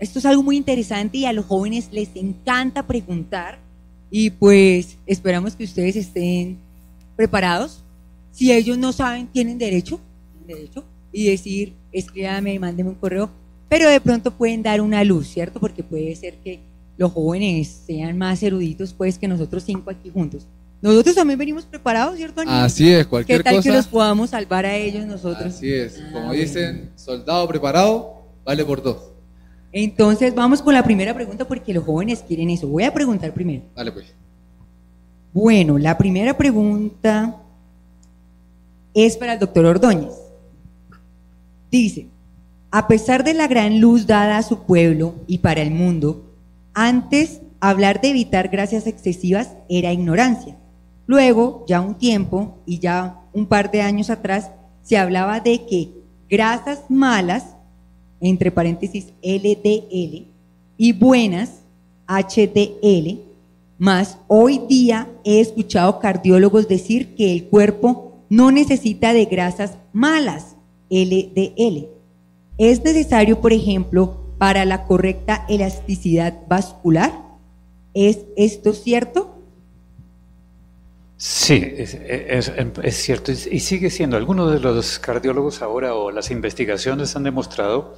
Esto es algo muy interesante y a los jóvenes les encanta preguntar y pues esperamos que ustedes estén preparados. Si ellos no saben, tienen derecho, derecho y decir, escríbame, mándeme un correo, pero de pronto pueden dar una luz, ¿cierto? Porque puede ser que los jóvenes sean más eruditos pues que nosotros cinco aquí juntos. Nosotros también venimos preparados, ¿cierto? Así es, cualquier cosa. ¿Qué tal que los podamos salvar a ellos nosotros? Así es, como dicen, soldado preparado vale por dos. Entonces vamos con la primera pregunta porque los jóvenes quieren eso. Voy a preguntar primero. Dale pues. Bueno, la primera pregunta es para el doctor Ordóñez. Dice, a pesar de la gran luz dada a su pueblo y para el mundo, antes hablar de evitar gracias excesivas era ignorancia. Luego, ya un tiempo y ya un par de años atrás, se hablaba de que grasas malas entre paréntesis LDL, y buenas, HDL, más hoy día he escuchado cardiólogos decir que el cuerpo no necesita de grasas malas, LDL. Es necesario, por ejemplo, para la correcta elasticidad vascular. ¿Es esto cierto? Sí, es, cierto. Y sigue siendo. Algunos de los cardiólogos ahora o las investigaciones han demostrado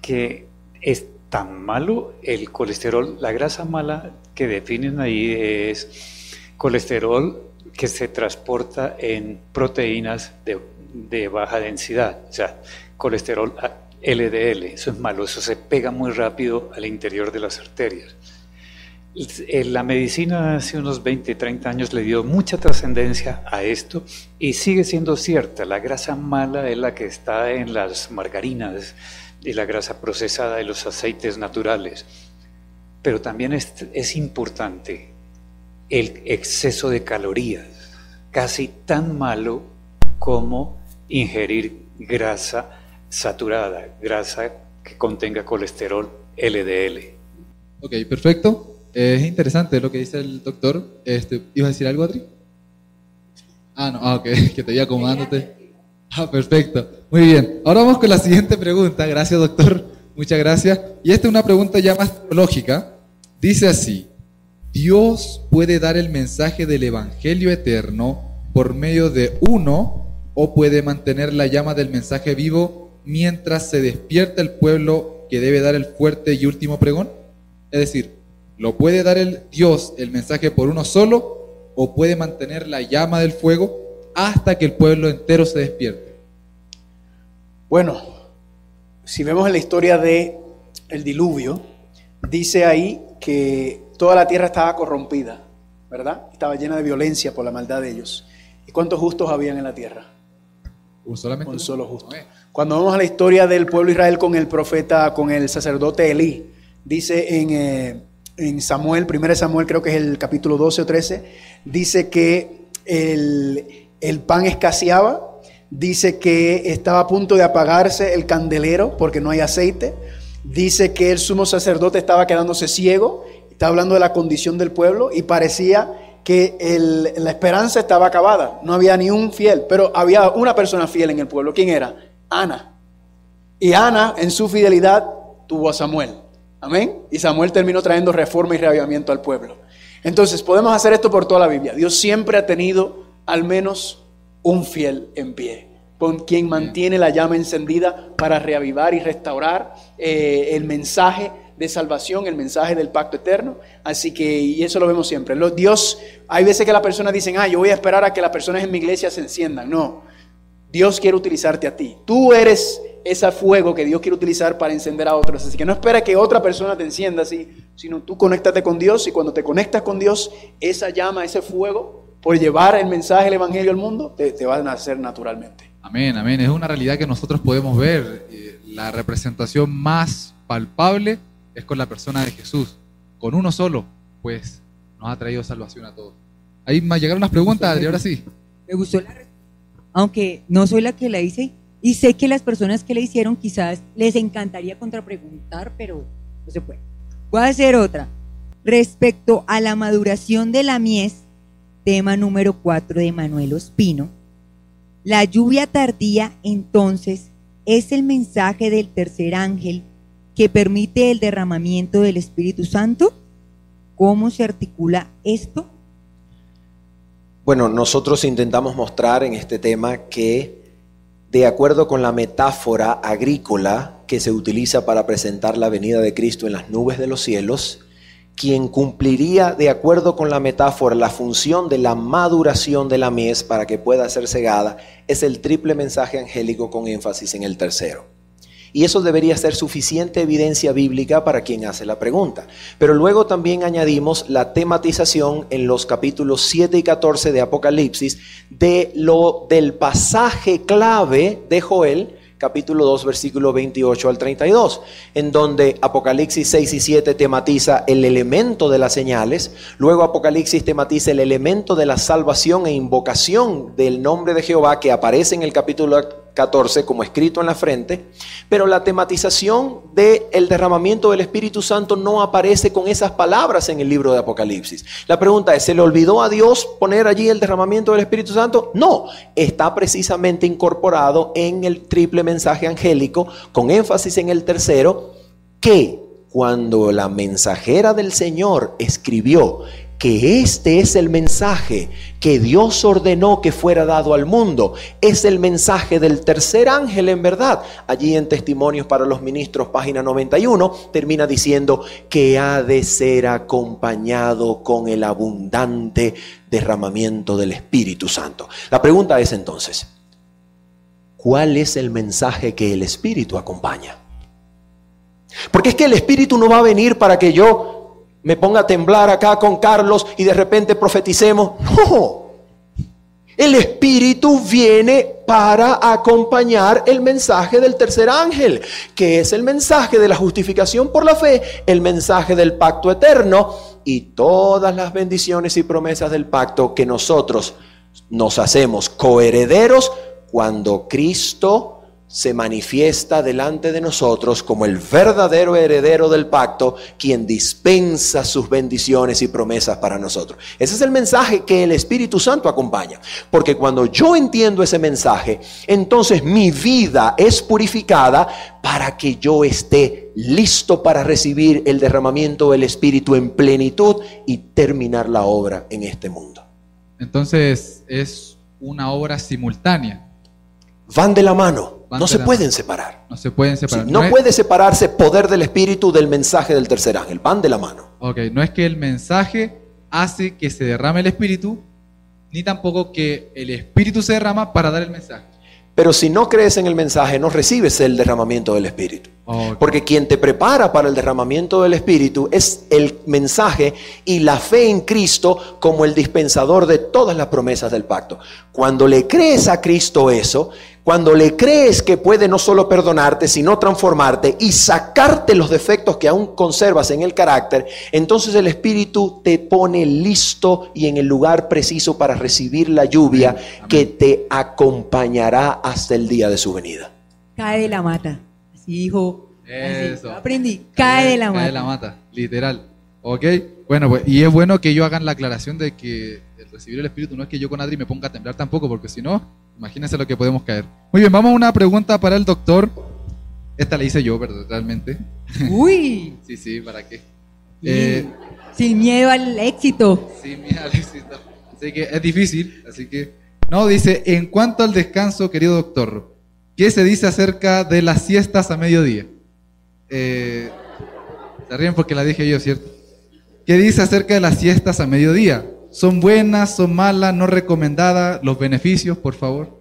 que es tan malo el colesterol. La grasa mala que definen ahí es colesterol que se transporta en proteínas de, de baja densidad. O sea, colesterol LDL. Eso es malo. Eso se pega muy rápido al interior de las arterias. Eh, la medicina hace unos 20, 30 años le dio mucha trascendencia a esto y sigue siendo cierta. La grasa mala es la que está en las margarinas y la grasa procesada de los aceites naturales. Pero también es, es importante el exceso de calorías, casi tan malo como ingerir grasa saturada, grasa que contenga colesterol LDL. Ok, perfecto. Es interesante lo que dice el doctor. Este, ¿Ibas a decir algo, Adri? Ah, no, ah, ok, que te iba acomodándote. Ah, perfecto. Muy bien. Ahora vamos con la siguiente pregunta. Gracias, doctor. Muchas gracias. Y esta es una pregunta ya más lógica. Dice así, ¿Dios puede dar el mensaje del Evangelio eterno por medio de uno o puede mantener la llama del mensaje vivo mientras se despierta el pueblo que debe dar el fuerte y último pregón? Es decir, ¿Lo puede dar el Dios el mensaje por uno solo o puede mantener la llama del fuego hasta que el pueblo entero se despierte? Bueno, si vemos en la historia de el diluvio, dice ahí que toda la tierra estaba corrompida, ¿verdad? Estaba llena de violencia por la maldad de ellos. ¿Y cuántos justos habían en la tierra? Un, solamente un solo justo. Cuando vamos a la historia del pueblo Israel con el profeta, con el sacerdote Elí, dice en eh, en Samuel, 1 Samuel creo que es el capítulo 12 o 13, dice que el, pan escaseaba, dice que estaba a punto de apagarse el candelero porque no hay aceite, dice que el sumo sacerdote estaba quedándose ciego, está hablando de la condición del pueblo y parecía que la esperanza estaba acabada, no había ni un fiel, pero había una persona fiel en el pueblo, ¿quién era? Ana. Y Ana en su fidelidad tuvo a Samuel. Amén. Y Samuel terminó trayendo reforma y reavivamiento al pueblo. Entonces, podemos hacer esto por toda la Biblia. Dios siempre ha tenido al menos un fiel en pie, con quien mantiene la llama encendida para reavivar y restaurar eh, el mensaje de salvación, el mensaje del pacto eterno. Así que, y eso lo vemos siempre. Los, Dios, hay veces que las personas dicen, ah, yo voy a esperar a que las personas en mi iglesia se enciendan. No, Dios quiere utilizarte a ti. Tú eres ese fuego que Dios quiere utilizar para encender a otros. Así que no espera que otra persona te encienda así, sino tú conéctate con Dios y cuando te conectas con Dios, esa llama, ese fuego, por llevar el mensaje del Evangelio al mundo, te, te va a nacer naturalmente. Amén, amén. Es una realidad que nosotros podemos ver. Eh, la representación más palpable es con la persona de Jesús. Con uno solo, pues nos ha traído salvación a todos. Ahí me llegaron unas preguntas, Adri, ahora sí. Me gustó la aunque no soy la que la hice, y sé que las personas que le hicieron quizás les encantaría contrapreguntar, pero no se puede. Voy a hacer otra. Respecto a la maduración de la mies, tema número 4 de Manuel Ospino, la lluvia tardía entonces es el mensaje del tercer ángel que permite el derramamiento del Espíritu Santo? ¿Cómo se articula esto? Bueno, nosotros intentamos mostrar en este tema que de acuerdo con la metáfora agrícola que se utiliza para presentar la venida de Cristo en las nubes de los cielos, quien cumpliría de acuerdo con la metáfora la función de la maduración de la mies para que pueda ser cegada es el triple mensaje angélico con énfasis en el tercero. Y eso debería ser suficiente evidencia bíblica para quien hace la pregunta. Pero luego también añadimos la tematización en los capítulos 7 y 14 de Apocalipsis de lo del pasaje clave de Joel capítulo 2, versículo 28 al 32, en donde Apocalipsis 6 y 7 tematiza el elemento de las señales, luego Apocalipsis tematiza el elemento de la salvación e invocación del nombre de Jehová que aparece en el capítulo 14 como escrito en la frente, pero la tematización del el derramamiento del Espíritu Santo no aparece con esas palabras en el libro de Apocalipsis. La pregunta es, ¿se le olvidó a Dios poner allí el derramamiento del Espíritu Santo? No, está precisamente incorporado en el triple mensaje angélico, con énfasis en el tercero, que cuando la mensajera del Señor escribió que este es el mensaje que Dios ordenó que fuera dado al mundo. Es el mensaje del tercer ángel en verdad. Allí en Testimonios para los Ministros, página 91, termina diciendo que ha de ser acompañado con el abundante derramamiento del Espíritu Santo. La pregunta es entonces, ¿cuál es el mensaje que el Espíritu acompaña? Porque es que el Espíritu no va a venir para que yo me ponga a temblar acá con Carlos y de repente profeticemos. No. El Espíritu viene para acompañar el mensaje del tercer ángel, que es el mensaje de la justificación por la fe, el mensaje del pacto eterno y todas las bendiciones y promesas del pacto que nosotros nos hacemos coherederos cuando Cristo se manifiesta delante de nosotros como el verdadero heredero del pacto, quien dispensa sus bendiciones y promesas para nosotros. Ese es el mensaje que el Espíritu Santo acompaña. Porque cuando yo entiendo ese mensaje, entonces mi vida es purificada para que yo esté listo para recibir el derramamiento del Espíritu en plenitud y terminar la obra en este mundo. Entonces es una obra simultánea. Van de la mano no se pueden separar. No se pueden separar. no, puede separarse poder del Espíritu del mensaje del tercer ángel. Van de la mano. Ok, no es que el mensaje hace que se derrame el Espíritu, ni tampoco que el Espíritu se derrama para dar el mensaje. Pero si no crees en el mensaje, no recibes el derramamiento del Espíritu. Porque quien te prepara para el derramamiento del Espíritu es el mensaje y la fe en Cristo como el dispensador de todas las promesas del pacto. Cuando le crees a Cristo eso, cuando le crees que puede no solo perdonarte, sino transformarte y sacarte los defectos que aún conservas en el carácter, entonces el Espíritu te pone listo y en el lugar preciso para recibir la lluvia que te acompañará hasta el día de su venida. Cae de la mata. Así dijo. Eso. aprendí. Cae, de la mata. Cae de la mata, literal. ¿Ok? Bueno, pues, y es bueno que yo hagan la aclaración de que el recibir el Espíritu no es que yo con Adri me ponga a temblar tampoco, porque si no, Imagínense lo que podemos caer. Muy bien, vamos a una pregunta para el doctor. Esta la hice yo, ¿verdad? Realmente. Uy. sí, sí, ¿para qué? Eh, sin miedo al éxito. Sin miedo al éxito. Así que es difícil, así que... No, dice, en cuanto al descanso, querido doctor, ¿qué se dice acerca de las siestas a mediodía? Eh, se ríen porque la dije yo, ¿cierto? ¿Qué dice acerca de las siestas a mediodía? ¿Son buenas, son malas, no recomendadas? Los beneficios, por favor.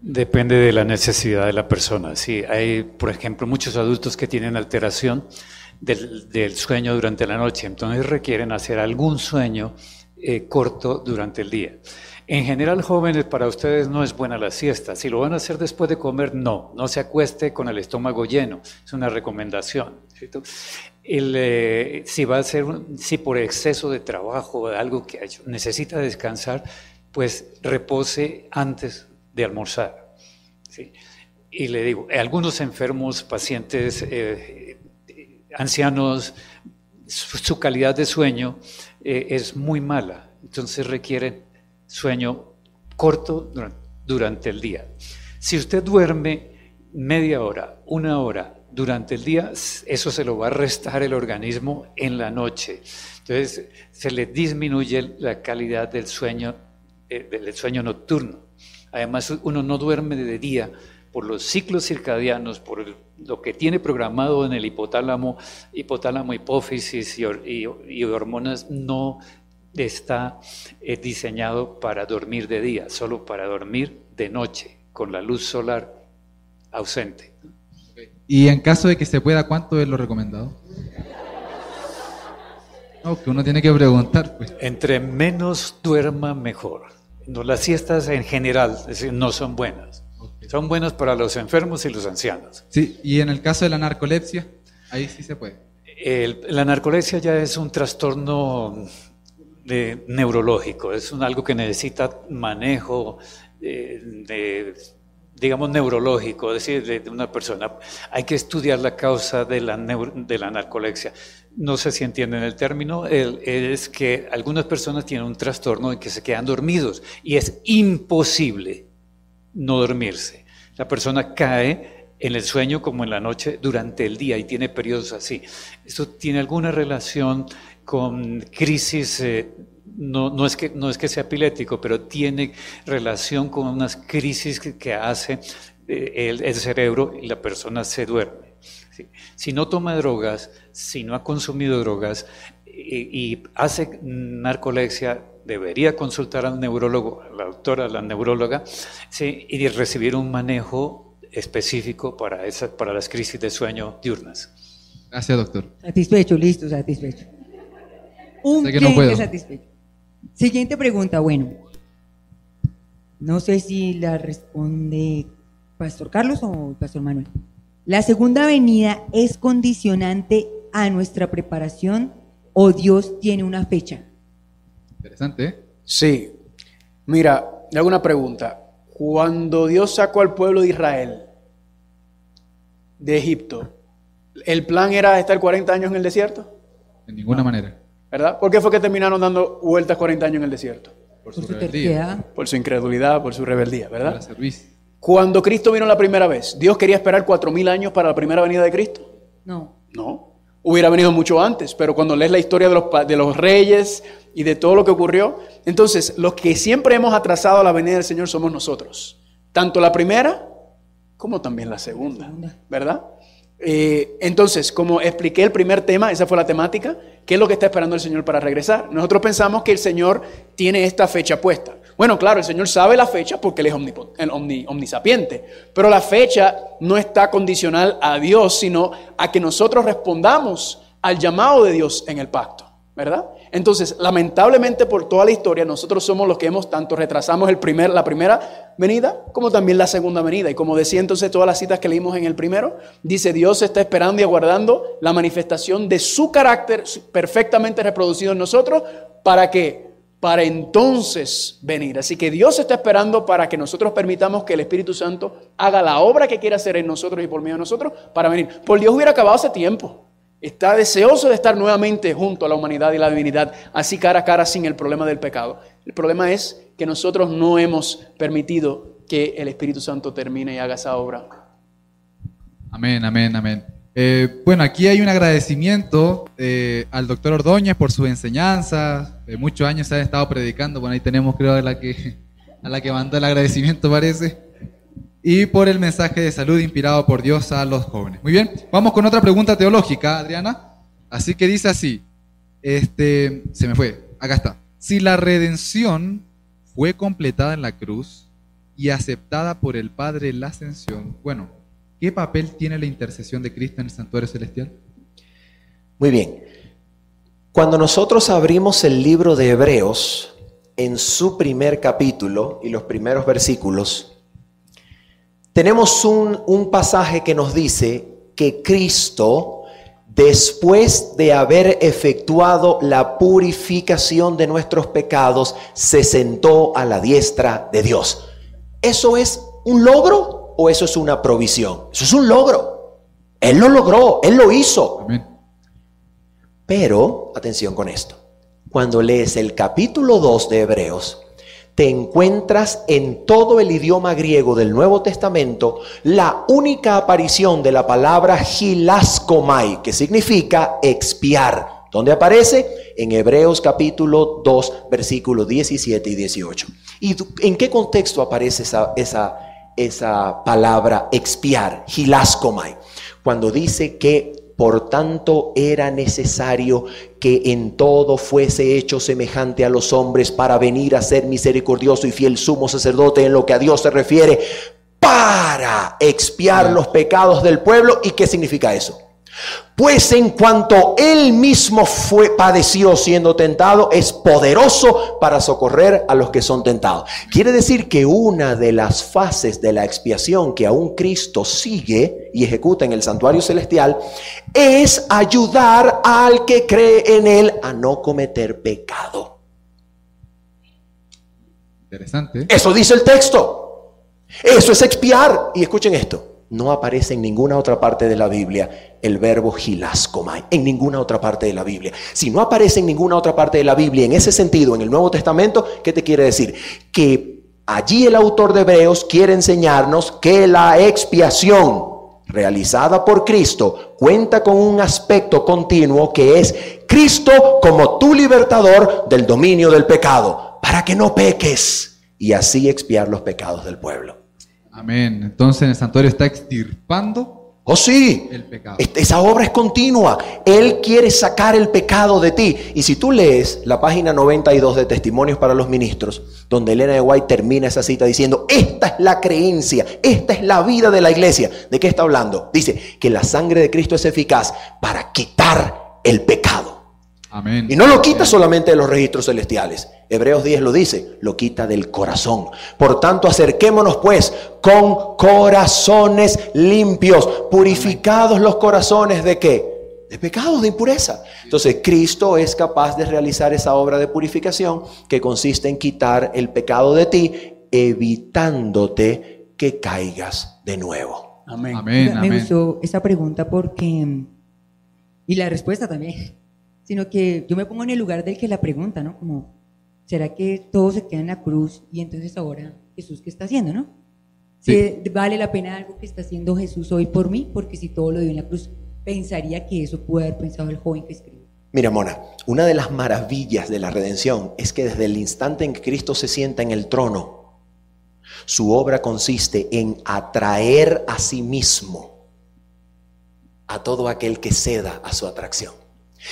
Depende de la necesidad de la persona. Sí, hay, por ejemplo, muchos adultos que tienen alteración del, sueño durante la noche, entonces requieren hacer algún sueño eh, corto durante el día. En general, jóvenes, para ustedes no es buena la siesta. Si lo van a hacer después de comer, no. No se acueste con el estómago lleno. Es una recomendación. Eh, si va a ser, si por exceso de trabajo algo que necesita descansar, pues repose antes de almorzar. Y le digo, algunos enfermos, pacientes, eh, ancianos, su, calidad de sueño eh, es muy mala. Entonces requieren sueño corto durante el día. Si usted duerme media hora, una hora durante el día, eso se lo va a restar el organismo en la noche. Entonces se le disminuye la calidad del sueño, eh, del sueño nocturno. Además, uno no duerme de día por los ciclos circadianos, por lo que tiene programado en el hipotálamo, hipotálamo, hipófisis y, hormonas, no está eh, diseñado para dormir de día, solo para dormir de noche, con la luz solar ausente. Y en caso de que se pueda, ¿cuánto es lo recomendado? No, que uno tiene que preguntar. Pues. Entre menos duerma, mejor. No, las siestas en general no son buenas. Son buenas para los enfermos y los ancianos. Sí, y en el caso de la narcolepsia, ahí sí se puede. la narcolepsia ya es un trastorno de, neurológico, es un, algo que necesita manejo eh, de digamos, neurológico, es decir, de, una persona. Hay que estudiar la causa de la, de la narcolepsia. No sé si entienden el término, es que algunas personas tienen un trastorno en que se quedan dormidos y es imposible no dormirse. La persona cae en el sueño como en la noche durante el día y tiene periodos así. ¿Esto tiene alguna relación con crisis eh, no, no, es que, no es que sea epiléptico, pero tiene relación con unas crisis que, hace eh, el, cerebro y la persona se duerme. Si no toma drogas, si no ha consumido drogas y, hace narcolepsia, debería consultar al neurólogo, a la doctora, a la neuróloga, y recibir un manejo específico para, esa, para las crisis de sueño diurnas. Gracias, doctor. Satisfecho, listo, satisfecho. Un cliente satisfecho. Siguiente pregunta, bueno. No sé si la responde Pastor Carlos o Pastor Manuel. ¿La segunda venida es condicionante a nuestra preparación o Dios tiene una fecha? Interesante. ¿eh? Sí. Mira, le hago una pregunta. Cuando Dios sacó al pueblo de Israel de Egipto, ¿el plan era estar 40 años en el desierto? En ninguna manera. ¿Verdad? ¿Por qué fue que terminaron dando vueltas 40 años en el desierto? Por su, rebeldía. Por su incredulidad, por su rebeldía, ¿verdad? Cuando Cristo vino la primera vez, ¿Dios quería esperar cuatro mil años para la primera venida de Cristo? No. No. Hubiera venido mucho antes, pero cuando lees la historia de los, de los reyes y de todo lo que ocurrió, entonces los que siempre hemos atrasado la venida del Señor somos nosotros. Tanto la primera como también la segunda, ¿verdad? Eh, entonces, como expliqué el primer tema, esa fue la temática, ¿qué es lo que está esperando el Señor para regresar? Nosotros pensamos que el Señor tiene esta fecha puesta. Bueno, claro, el Señor sabe la fecha porque Él es omnisapiente, pero la fecha no está condicional a Dios, sino a que nosotros respondamos al llamado de Dios en el pacto, ¿verdad? Entonces, lamentablemente por toda la historia, nosotros somos los que hemos tanto retrasamos el primer, la primera venida como también la segunda venida. Y como decía entonces todas las citas que leímos en el primero, dice Dios está esperando y aguardando la manifestación de su carácter perfectamente reproducido en nosotros para que para entonces venir. Así que Dios está esperando para que nosotros permitamos que el Espíritu Santo haga la obra que quiere hacer en nosotros y por medio de nosotros para venir. Por Dios hubiera acabado hace tiempo está deseoso de estar nuevamente junto a la humanidad y la divinidad, así cara a cara sin el problema del pecado. El problema es que nosotros no hemos permitido que el Espíritu Santo termine y haga esa obra. Amén, amén, amén. Eh, bueno, aquí hay un agradecimiento eh, al doctor Ordóñez por su enseñanza. De muchos años se ha estado predicando. Bueno, ahí tenemos creo a la que, a la que mandó el agradecimiento, parece y por el mensaje de salud inspirado por Dios a los jóvenes. Muy bien, vamos con otra pregunta teológica, Adriana. Así que dice así, este, se me fue, acá está. Si la redención fue completada en la cruz y aceptada por el Padre en la ascensión, bueno, ¿qué papel tiene la intercesión de Cristo en el santuario celestial? Muy bien. Cuando nosotros abrimos el libro de Hebreos, en su primer capítulo y los primeros versículos, tenemos un, pasaje que nos dice que Cristo, después de haber efectuado la purificación de nuestros pecados, se sentó a la diestra de Dios. ¿Eso es un logro o eso es una provisión? Eso es un logro. Él lo logró, Él lo hizo. Pero, atención con esto, cuando lees el capítulo 2 de Hebreos, te encuentras en todo el idioma griego del Nuevo Testamento la única aparición de la palabra hilaskomai, que significa expiar. ¿Dónde aparece? En Hebreos capítulo 2, versículos 17 y 18. ¿Y en qué contexto aparece esa, esa, esa palabra expiar, hilaskomai? Cuando dice que por tanto, era necesario que en todo fuese hecho semejante a los hombres para venir a ser misericordioso y fiel sumo sacerdote en lo que a Dios se refiere, para expiar los pecados del pueblo. ¿Y qué significa eso? Pues en cuanto él mismo fue padeció siendo tentado, es poderoso para socorrer a los que son tentados. Quiere decir que una de las fases de la expiación que aún Cristo sigue y ejecuta en el santuario celestial es ayudar al que cree en él a no cometer pecado. Interesante. Eso dice el texto. Eso es expiar. Y escuchen esto no aparece en ninguna otra parte de la Biblia el verbo hilascomai, en ninguna otra parte de la Biblia. Si no aparece en ninguna otra parte de la Biblia en ese sentido en el Nuevo Testamento, ¿qué te quiere decir? Que allí el autor de Hebreos quiere enseñarnos que la expiación realizada por Cristo cuenta con un aspecto continuo que es Cristo como tu libertador del dominio del pecado, para que no peques y así expiar los pecados del pueblo. Amén. Entonces el santuario está extirpando Oh sí, el pecado. esa obra es continua. Él quiere sacar el pecado de ti. Y si tú lees la página 92 de Testimonios para los Ministros, donde Elena de White termina esa cita diciendo, esta es la creencia, esta es la vida de la iglesia. ¿De qué está hablando? Dice que la sangre de Cristo es eficaz para quitar el pecado. Y no lo quita solamente de los registros celestiales. Hebreos 10 lo dice, lo quita del corazón. Por tanto, acerquémonos pues con corazones limpios, purificados los corazones de qué? De pecados, de impureza. Entonces, Cristo es capaz de realizar esa obra de purificación que consiste en quitar el pecado de ti, evitándote que caigas de nuevo. Amén. amén me gustó esa pregunta porque, y la respuesta también sino que yo me pongo en el lugar del que la pregunta, ¿no? Como, ¿será que todo se queda en la cruz y entonces ahora Jesús qué está haciendo, no? Sí. ¿Vale la pena algo que está haciendo Jesús hoy por mí? Porque si todo lo dio en la cruz, pensaría que eso puede haber pensado el joven que escribió. Mira, Mona, una de las maravillas de la redención es que desde el instante en que Cristo se sienta en el trono, su obra consiste en atraer a sí mismo a todo aquel que ceda a su atracción.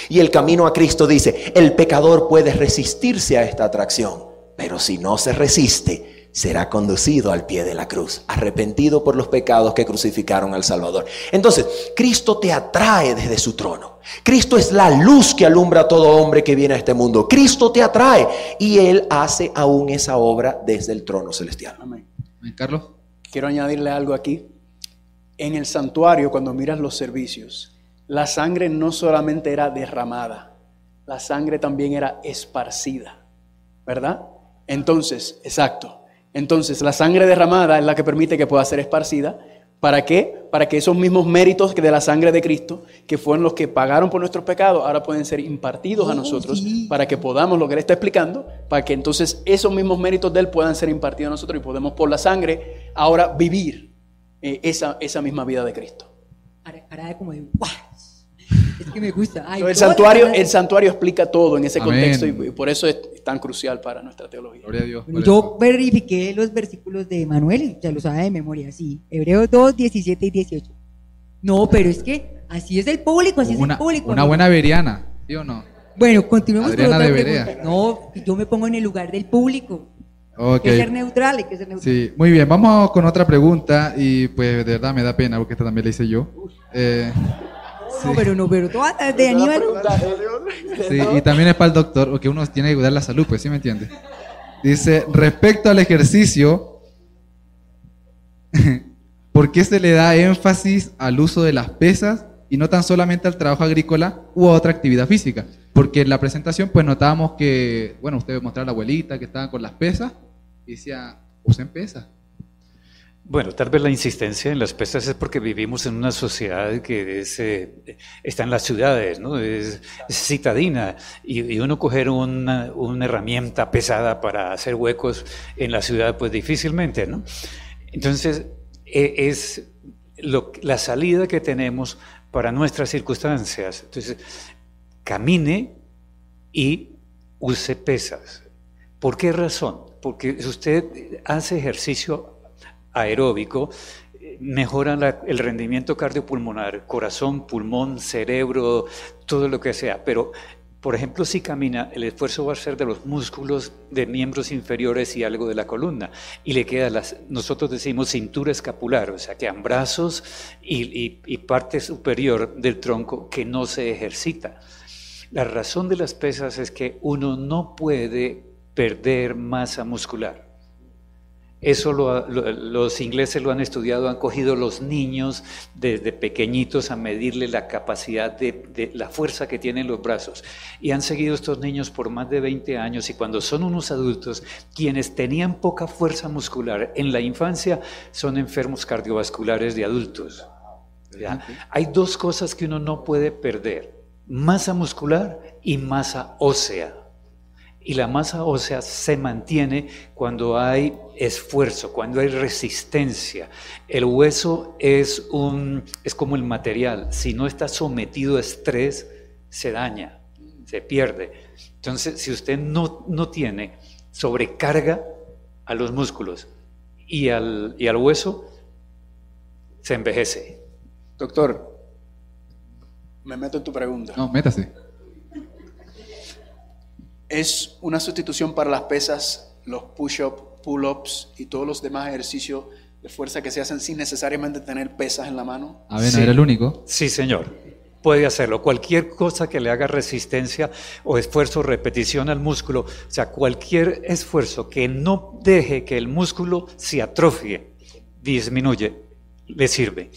Y el camino a Cristo dice, el pecador puede resistirse a esta atracción, pero si no se resiste, será conducido al pie de la cruz, arrepentido por los pecados que crucificaron al Salvador. Entonces, Cristo te atrae desde su trono. Cristo es la luz que alumbra a todo hombre que viene a este mundo. Cristo te atrae y Él hace aún esa obra desde el trono celestial. Amén. Carlos. Quiero añadirle algo aquí. En el santuario, cuando miras los servicios, la sangre no solamente era derramada, la sangre también era esparcida, ¿verdad? Entonces, exacto. Entonces, la sangre derramada es la que permite que pueda ser esparcida. ¿Para qué? Para que esos mismos méritos de la sangre de Cristo, que fueron los que pagaron por nuestros pecados, ahora pueden ser impartidos a oh, nosotros para que podamos, lo que él está explicando, para que entonces esos mismos méritos de él puedan ser impartidos a nosotros y podemos por la sangre ahora vivir eh, esa, esa misma vida de Cristo. Ahora, como de, es que me gusta. el, santuario, el santuario explica todo en ese contexto y, por eso es tan crucial para nuestra teología. Gloria a Dios. yo verifiqué los versículos de Manuel, ya lo sabe de memoria, sí. Hebreos 2, 17 y 18. No, pero es que así es el público, así es el público. Una buena veriana, ¿sí o no? Bueno, continuemos Adriana con otra No, yo me pongo en el lugar del público. Hay que ser neutral, hay que ser neutral. Sí, muy bien, vamos con otra pregunta y pues de verdad me da pena porque esta también la hice yo. Eh, no, pero no, pero todas de Aníbal. Sí, y también es para el doctor, porque uno tiene que cuidar la salud, pues, ¿sí me entiende? Dice, respecto al ejercicio, ¿por qué se le da énfasis al uso de las pesas y no tan solamente al trabajo agrícola u otra actividad física? Porque en la presentación, pues notábamos que, bueno, usted mostraba a la abuelita que estaba con las pesas y decía, usen pesas. Bueno, tal vez la insistencia en las pesas es porque vivimos en una sociedad que es, eh, está en las ciudades, ¿no? es, es citadina, y, y uno coger una, una, herramienta pesada para hacer huecos en la ciudad, pues difícilmente, ¿no? Entonces, e, es lo, la salida que tenemos para nuestras circunstancias. Entonces, camine y use pesas. ¿Por qué razón? Porque si usted hace ejercicio aeróbico, mejora la, el rendimiento cardiopulmonar, corazón, pulmón, cerebro, todo lo que sea. Pero, por ejemplo, si camina, el esfuerzo va a ser de los músculos de miembros inferiores y algo de la columna. Y le queda, las, nosotros decimos cintura escapular, o sea, quedan brazos y parte superior del tronco que no se ejercita. La razón de las pesas es que uno no puede perder masa muscular. Eso lo, lo, los ingleses lo han estudiado, han cogido los niños desde pequeñitos a medirle la capacidad de, la fuerza que tienen los brazos. Y han seguido estos niños por más de 20 años y cuando son unos adultos, quienes tenían poca fuerza muscular en la infancia son enfermos cardiovasculares de adultos. Hay dos cosas que uno no puede perder, masa muscular y masa ósea y la masa ósea se mantiene cuando hay esfuerzo, cuando hay resistencia. El hueso es, un, es como el material, si no está sometido a estrés, se daña, se pierde. Entonces, si usted no, no tiene sobrecarga a los músculos y al, y al hueso, se envejece. Doctor, me meto en tu pregunta. No, métase es una sustitución para las pesas, los push-ups, pull-ups y todos los demás ejercicios de fuerza que se hacen sin necesariamente tener pesas en la mano. A ver, sí. ¿no era el único? Sí, señor. Puede hacerlo. Cualquier cosa que le haga resistencia o esfuerzo, repetición al músculo, o sea, cualquier esfuerzo que no deje que el músculo se atrofie, disminuye, le sirve.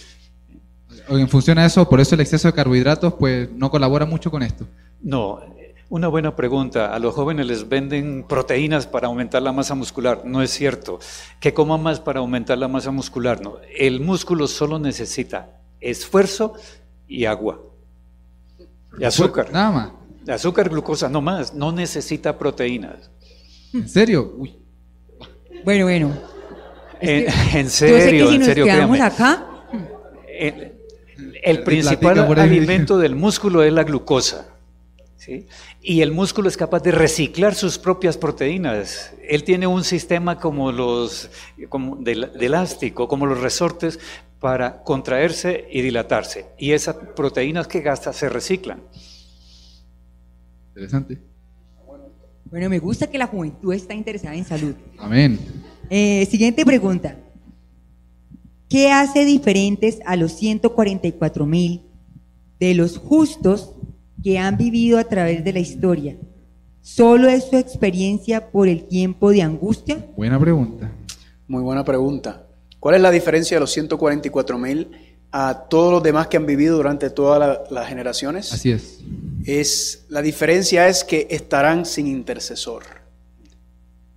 En función a eso, por eso el exceso de carbohidratos, pues no colabora mucho con esto. No, una buena pregunta. A los jóvenes les venden proteínas para aumentar la masa muscular. No es cierto. Que coman más para aumentar la masa muscular. No. El músculo solo necesita esfuerzo y agua. Y azúcar. Nada más. Azúcar, glucosa, no más. No necesita proteínas. ¿En serio? Uy. Bueno, bueno. En, en, serio, Yo sé que si en nos serio, quedamos créame. acá, El, el principal alimento del músculo es la glucosa. ¿Sí? Y el músculo es capaz de reciclar sus propias proteínas. Él tiene un sistema como los como de, de elástico, como los resortes, para contraerse y dilatarse. Y esas proteínas que gasta se reciclan. Interesante. bueno, me gusta que la juventud está interesada en salud. Amén. Eh, siguiente pregunta. ¿Qué hace diferentes a los 144 mil de los justos que han vivido a través de la historia? ¿Solo es su experiencia por el tiempo de angustia? Buena pregunta. Muy buena pregunta. ¿Cuál es la diferencia de los 144 mil a todos los demás que han vivido durante todas la, las generaciones? Así es. Es, la diferencia es que estarán sin intercesor.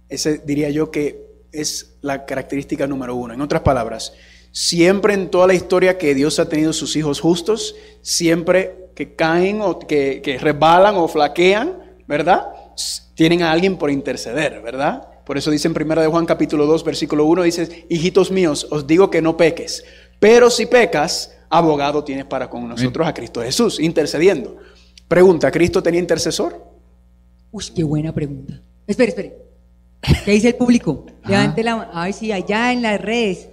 Ese diría yo que es la característica número uno. En otras palabras, siempre en toda la historia que Dios ha tenido sus hijos justos, siempre que caen o que, que resbalan o flaquean, ¿verdad? Tienen a alguien por interceder, ¿verdad? Por eso dice en 1 de Juan capítulo 2, versículo 1, dice, hijitos míos, os digo que no peques, pero si pecas, abogado tienes para con nosotros a Cristo Jesús, intercediendo. Pregunta, ¿Cristo tenía intercesor? Uy, qué buena pregunta. Espere, espere. ¿Qué dice el público? Levante la mano. Ay, sí, allá en las redes.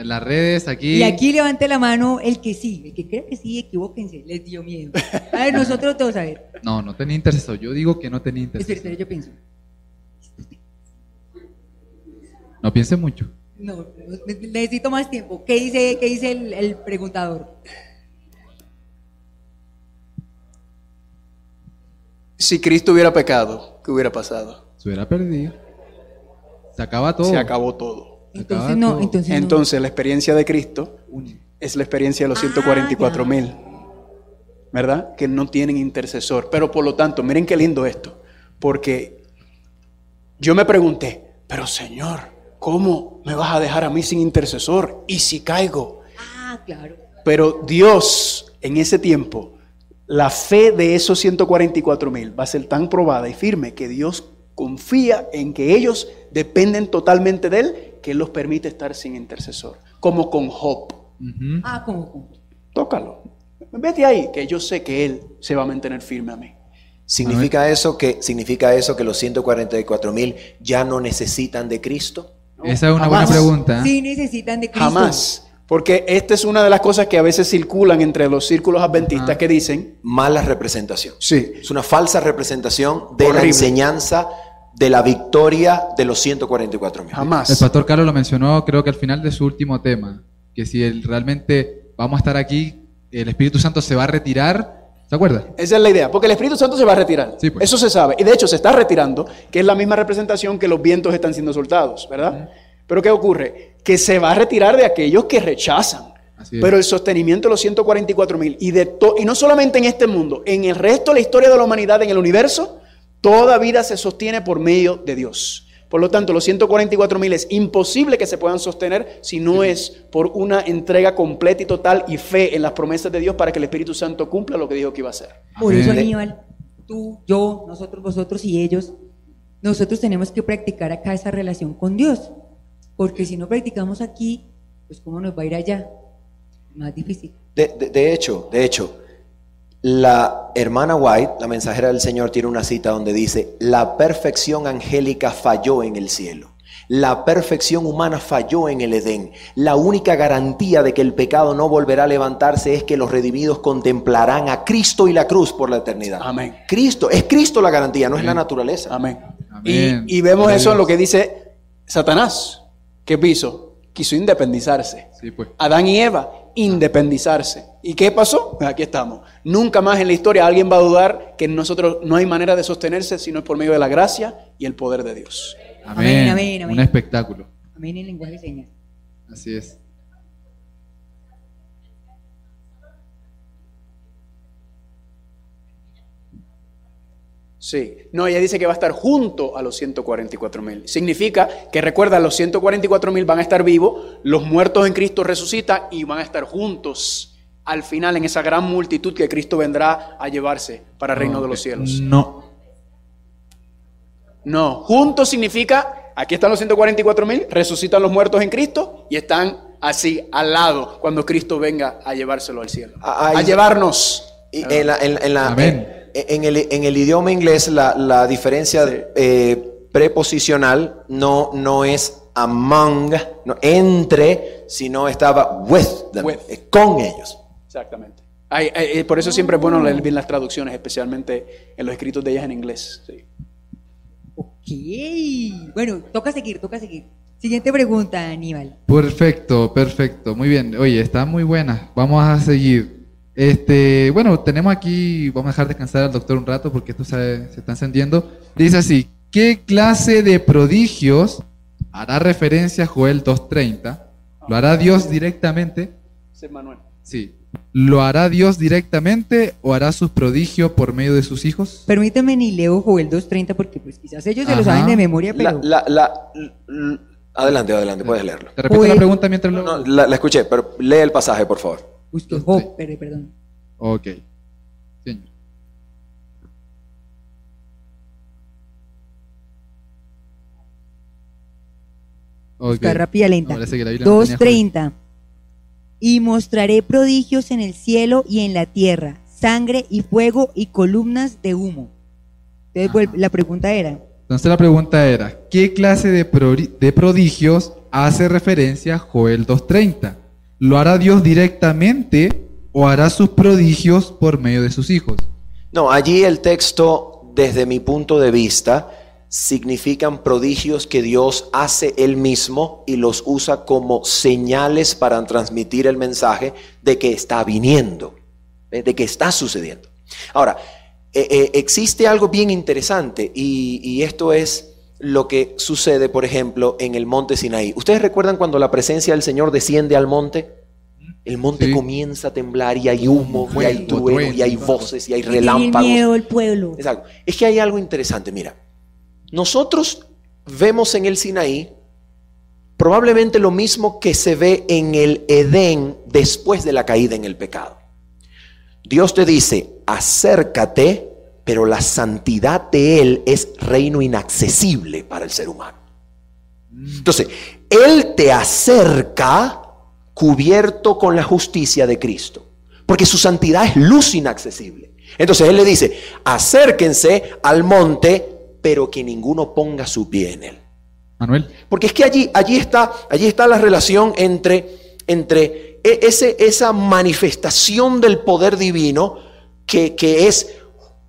En las redes, aquí. Y aquí levante la mano el que sí. El que crea que sí, equivóquense. Les dio miedo. A ver, nosotros todos, a ver. No, no tenía intercesor. Yo digo que no tenía intercesor. espere, yo pienso. No piense mucho. No, ne- necesito más tiempo. ¿Qué dice, qué dice el, el preguntador? Si Cristo hubiera pecado, ¿qué hubiera pasado? Se hubiera perdido. Se acaba todo. Se acabó todo. Entonces no, entonces no. Entonces la experiencia de Cristo es la experiencia de los Ah, 144 ya. mil, ¿verdad? Que no tienen intercesor. Pero por lo tanto, miren qué lindo esto, porque yo me pregunté, pero Señor, ¿cómo me vas a dejar a mí sin intercesor? ¿Y si caigo? Ah, claro. Pero Dios, en ese tiempo, la fe de esos 144 mil va a ser tan probada y firme que Dios confía en que ellos dependen totalmente de Él, que Él los permite estar sin intercesor. Como con Job. Ah, como, como. Tócalo. Vete ahí, que yo sé que Él se va a mantener firme a mí. ¿Significa eso que, significa eso que los 144 mil ya no necesitan de Cristo? Esa es una Jamás. buena pregunta. Sí necesitan de Cristo. Jamás. Porque esta es una de las cosas que a veces circulan entre los círculos adventistas que dicen, Mala representación. sí, Es una falsa representación de la enseñanza de la victoria de los 144 mil. El jamás. pastor Carlos lo mencionó, creo que al final de su último tema, que si él realmente vamos a estar aquí, el Espíritu Santo se va a retirar. ¿Se acuerda? Esa es la idea, porque el Espíritu Santo se va a retirar. Sí, pues. Eso se sabe. Y de hecho se está retirando, que es la misma representación que los vientos están siendo soltados, ¿verdad? Pero ¿qué ocurre? Que se va a retirar de aquellos que rechazan. Pero el sostenimiento de los 144 mil y, de y no solamente en este mundo, en el resto de la historia de la humanidad, en el universo, toda vida se sostiene por medio de Dios. Por lo tanto, los 144 mil es imposible que se puedan sostener si no es por una entrega completa y total y fe en las promesas de Dios para que el Espíritu Santo cumpla lo que dijo que iba a hacer. Por eso. Aníbal, tú, yo, nosotros, vosotros y ellos, nosotros tenemos que practicar acá esa relación con Dios. Porque si no practicamos aquí, pues ¿cómo nos va a ir allá? Más difícil. De, de- de hecho, de hecho, la hermana White, la mensajera del Señor, tiene una cita donde dice, la perfección angélica falló en el cielo. La perfección humana falló en el Edén. La única garantía de que el pecado no volverá a levantarse es que los redimidos contemplarán a Cristo y la cruz por la eternidad. Amén. Cristo, es Cristo la garantía, no es la naturaleza. Amén. Amén. Y, y vemos eso en lo que dice Satanás. ¿Qué hizo? Quiso independizarse. Sí, pues. Adán y Eva, independizarse. ¿Y qué pasó? Pues aquí estamos. Nunca más en la historia alguien va a dudar que en nosotros no hay manera de sostenerse sino por medio de la gracia y el poder de Dios. Amén. Amén, amén, amén. Un espectáculo. Amén en lenguaje de señas. Así es. Sí. No, ella dice que va a estar junto a los 144 mil. Significa que recuerda, los 144 mil van a estar vivos, los muertos en Cristo resucitan y van a estar juntos al final en esa gran multitud que Cristo vendrá a llevarse para el reino de los cielos. No. No, juntos significa, aquí están los 144 mil, resucitan los muertos en Cristo y están así al lado cuando Cristo venga a llevárselo al cielo. Ah, A ahí- llevarnos. Y en, la- en- en la- Amén. En- el, en el idioma inglés la, la diferencia Sí. eh, preposicional no, no es among, no, entre, sino estaba with, them, With. eh, con ellos. Exactamente. Ay, ay, eh, por eso siempre es bueno leer bien las traducciones, especialmente en los escritos de ellas en inglés. sí. Ok. Bueno, toca seguir, toca seguir. Siguiente pregunta, Aníbal. Perfecto, perfecto. Muy bien. Oye, está muy buena. Vamos a seguir. Este, bueno, tenemos aquí, vamos a dejar descansar al doctor un rato porque esto se, se está encendiendo. Dice así, ¿qué clase de prodigios hará referencia a Joel 2.30? ¿Lo hará Dios directamente? Sí, Manuel. Sí. ¿Lo hará Dios directamente o hará sus prodigios por medio de sus hijos? Permítame ni leo Joel 2.30 porque pues quizás ellos se lo saben de memoria, La- pero... la- la- adelante, adelante, puedes leerlo. Te repito Joel- la pregunta mientras lo... No, la, la escuché, pero lee el pasaje, por favor. Busque Sí. Job, per- perdón. Ok. Señor. Ok. Buscar rápida, lenta. No, parece que la Biblia no tenía 2.30. Y mostraré prodigios en el cielo y en la tierra, sangre y fuego y columnas de humo. Entonces, Ajá. la pregunta era, Entonces la pregunta era, ¿qué clase de, de prodigios hace referencia Joel 2.30? ¿Lo hará Dios directamente o hará sus prodigios por medio de sus hijos? No, allí el texto, desde mi punto de vista, significan prodigios que Dios hace él mismo y los usa como señales para transmitir el mensaje de que está viniendo, ¿eh? de que está sucediendo. Ahora, eh, eh, existe algo bien interesante y, y esto es lo que sucede, por ejemplo, en el monte Sinaí. ¿Ustedes recuerdan cuando la presencia del Señor desciende al monte? El monte Sí. comienza a temblar y hay humo, y hay trueno, y hay voces, y hay relámpagos. miedo el pueblo. Exacto. Es que hay algo interesante, mira. Nosotros vemos en el Sinaí probablemente lo mismo que se ve en el Edén después de la caída en el pecado. Dios te dice, acércate, pero la santidad de Él es reino inaccesible para el ser humano. Entonces, Él te acerca cubierto con la justicia de Cristo, porque su santidad es luz inaccesible. Entonces Él le dice, acérquense al monte, pero que ninguno ponga su pie en él. Manuel. Porque es que allí, allí, está, allí está la relación entre, entre e, ese, esa manifestación del poder divino que, que es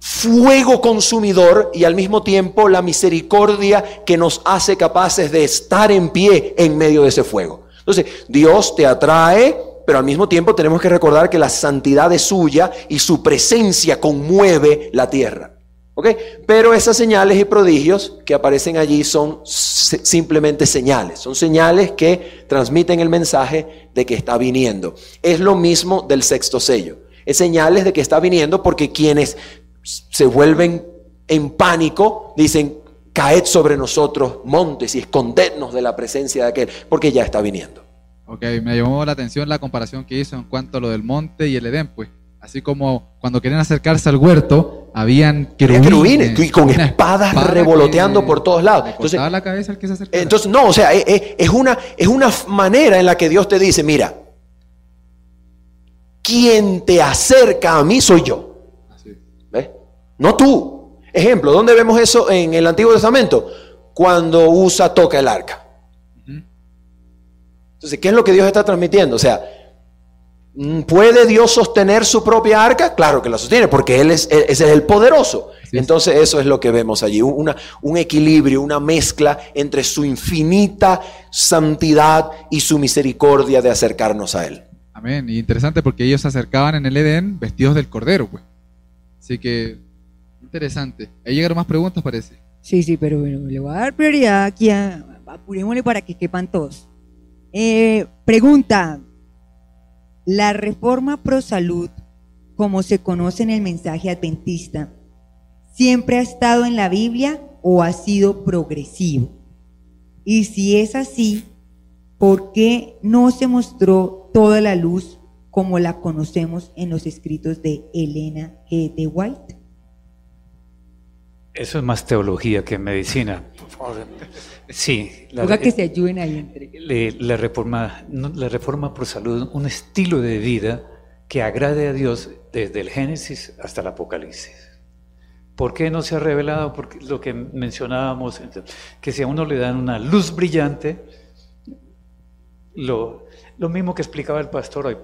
fuego consumidor y al mismo tiempo la misericordia que nos hace capaces de estar en pie en medio de ese fuego. Entonces, Dios te atrae, pero al mismo tiempo tenemos que recordar que la santidad es suya y su presencia conmueve la tierra. ¿Ok? Pero esas señales y prodigios que aparecen allí son simplemente señales, son señales que transmiten el mensaje de que está viniendo. Es lo mismo del sexto sello. Es señales de que está viniendo porque quienes se vuelven en pánico dicen, caed sobre nosotros montes y escondednos de la presencia de aquel, porque ya está viniendo. Ok, me llamó la atención la comparación que hizo en cuanto a lo del monte y el Edén, pues. Así como cuando querían acercarse al huerto, habían querubines, y con espadas revoloteando por todos lados. Entonces, la cabeza al que se entonces, no, o sea, es, una, es una manera en la que Dios te dice, mira, quien te acerca a mí soy yo. No tú. Ejemplo, ¿dónde vemos eso en el Antiguo Testamento? Cuando Usa toca el arca. Entonces, ¿qué es lo que Dios está transmitiendo? O sea, mm, ¿puede Dios sostener su propia arca? Claro que la sostiene, porque Él es, es el poderoso. Entonces, eso es lo que vemos allí, una, un equilibrio, una mezcla entre su infinita santidad y su misericordia de acercarnos a Él. Amén. Y interesante porque ellos se acercaban en el Edén vestidos del Cordero, pues. Así que, interesante. Ahí llegaron más preguntas, parece. Sí, sí, pero bueno, le voy a dar prioridad aquí a, apurémosle para que quepan todos. Eh, pregunta, ¿la reforma pro salud, como se conoce en el mensaje adventista, siempre ha estado en la Biblia o ha sido progresivo? Y si es así, ¿por qué no se mostró toda la luz como la conocemos en los escritos de Elena G. de White? Eso es más teología que medicina. Sí. La, que se ayuden ahí entre. La reforma, la reforma por salud, un estilo de vida que agrade a Dios desde el Génesis hasta el Apocalipsis. ¿Por qué no se ha revelado? Porque lo que mencionábamos, que si a uno le dan una luz brillante, lo, lo mismo que explicaba el pastor hoy,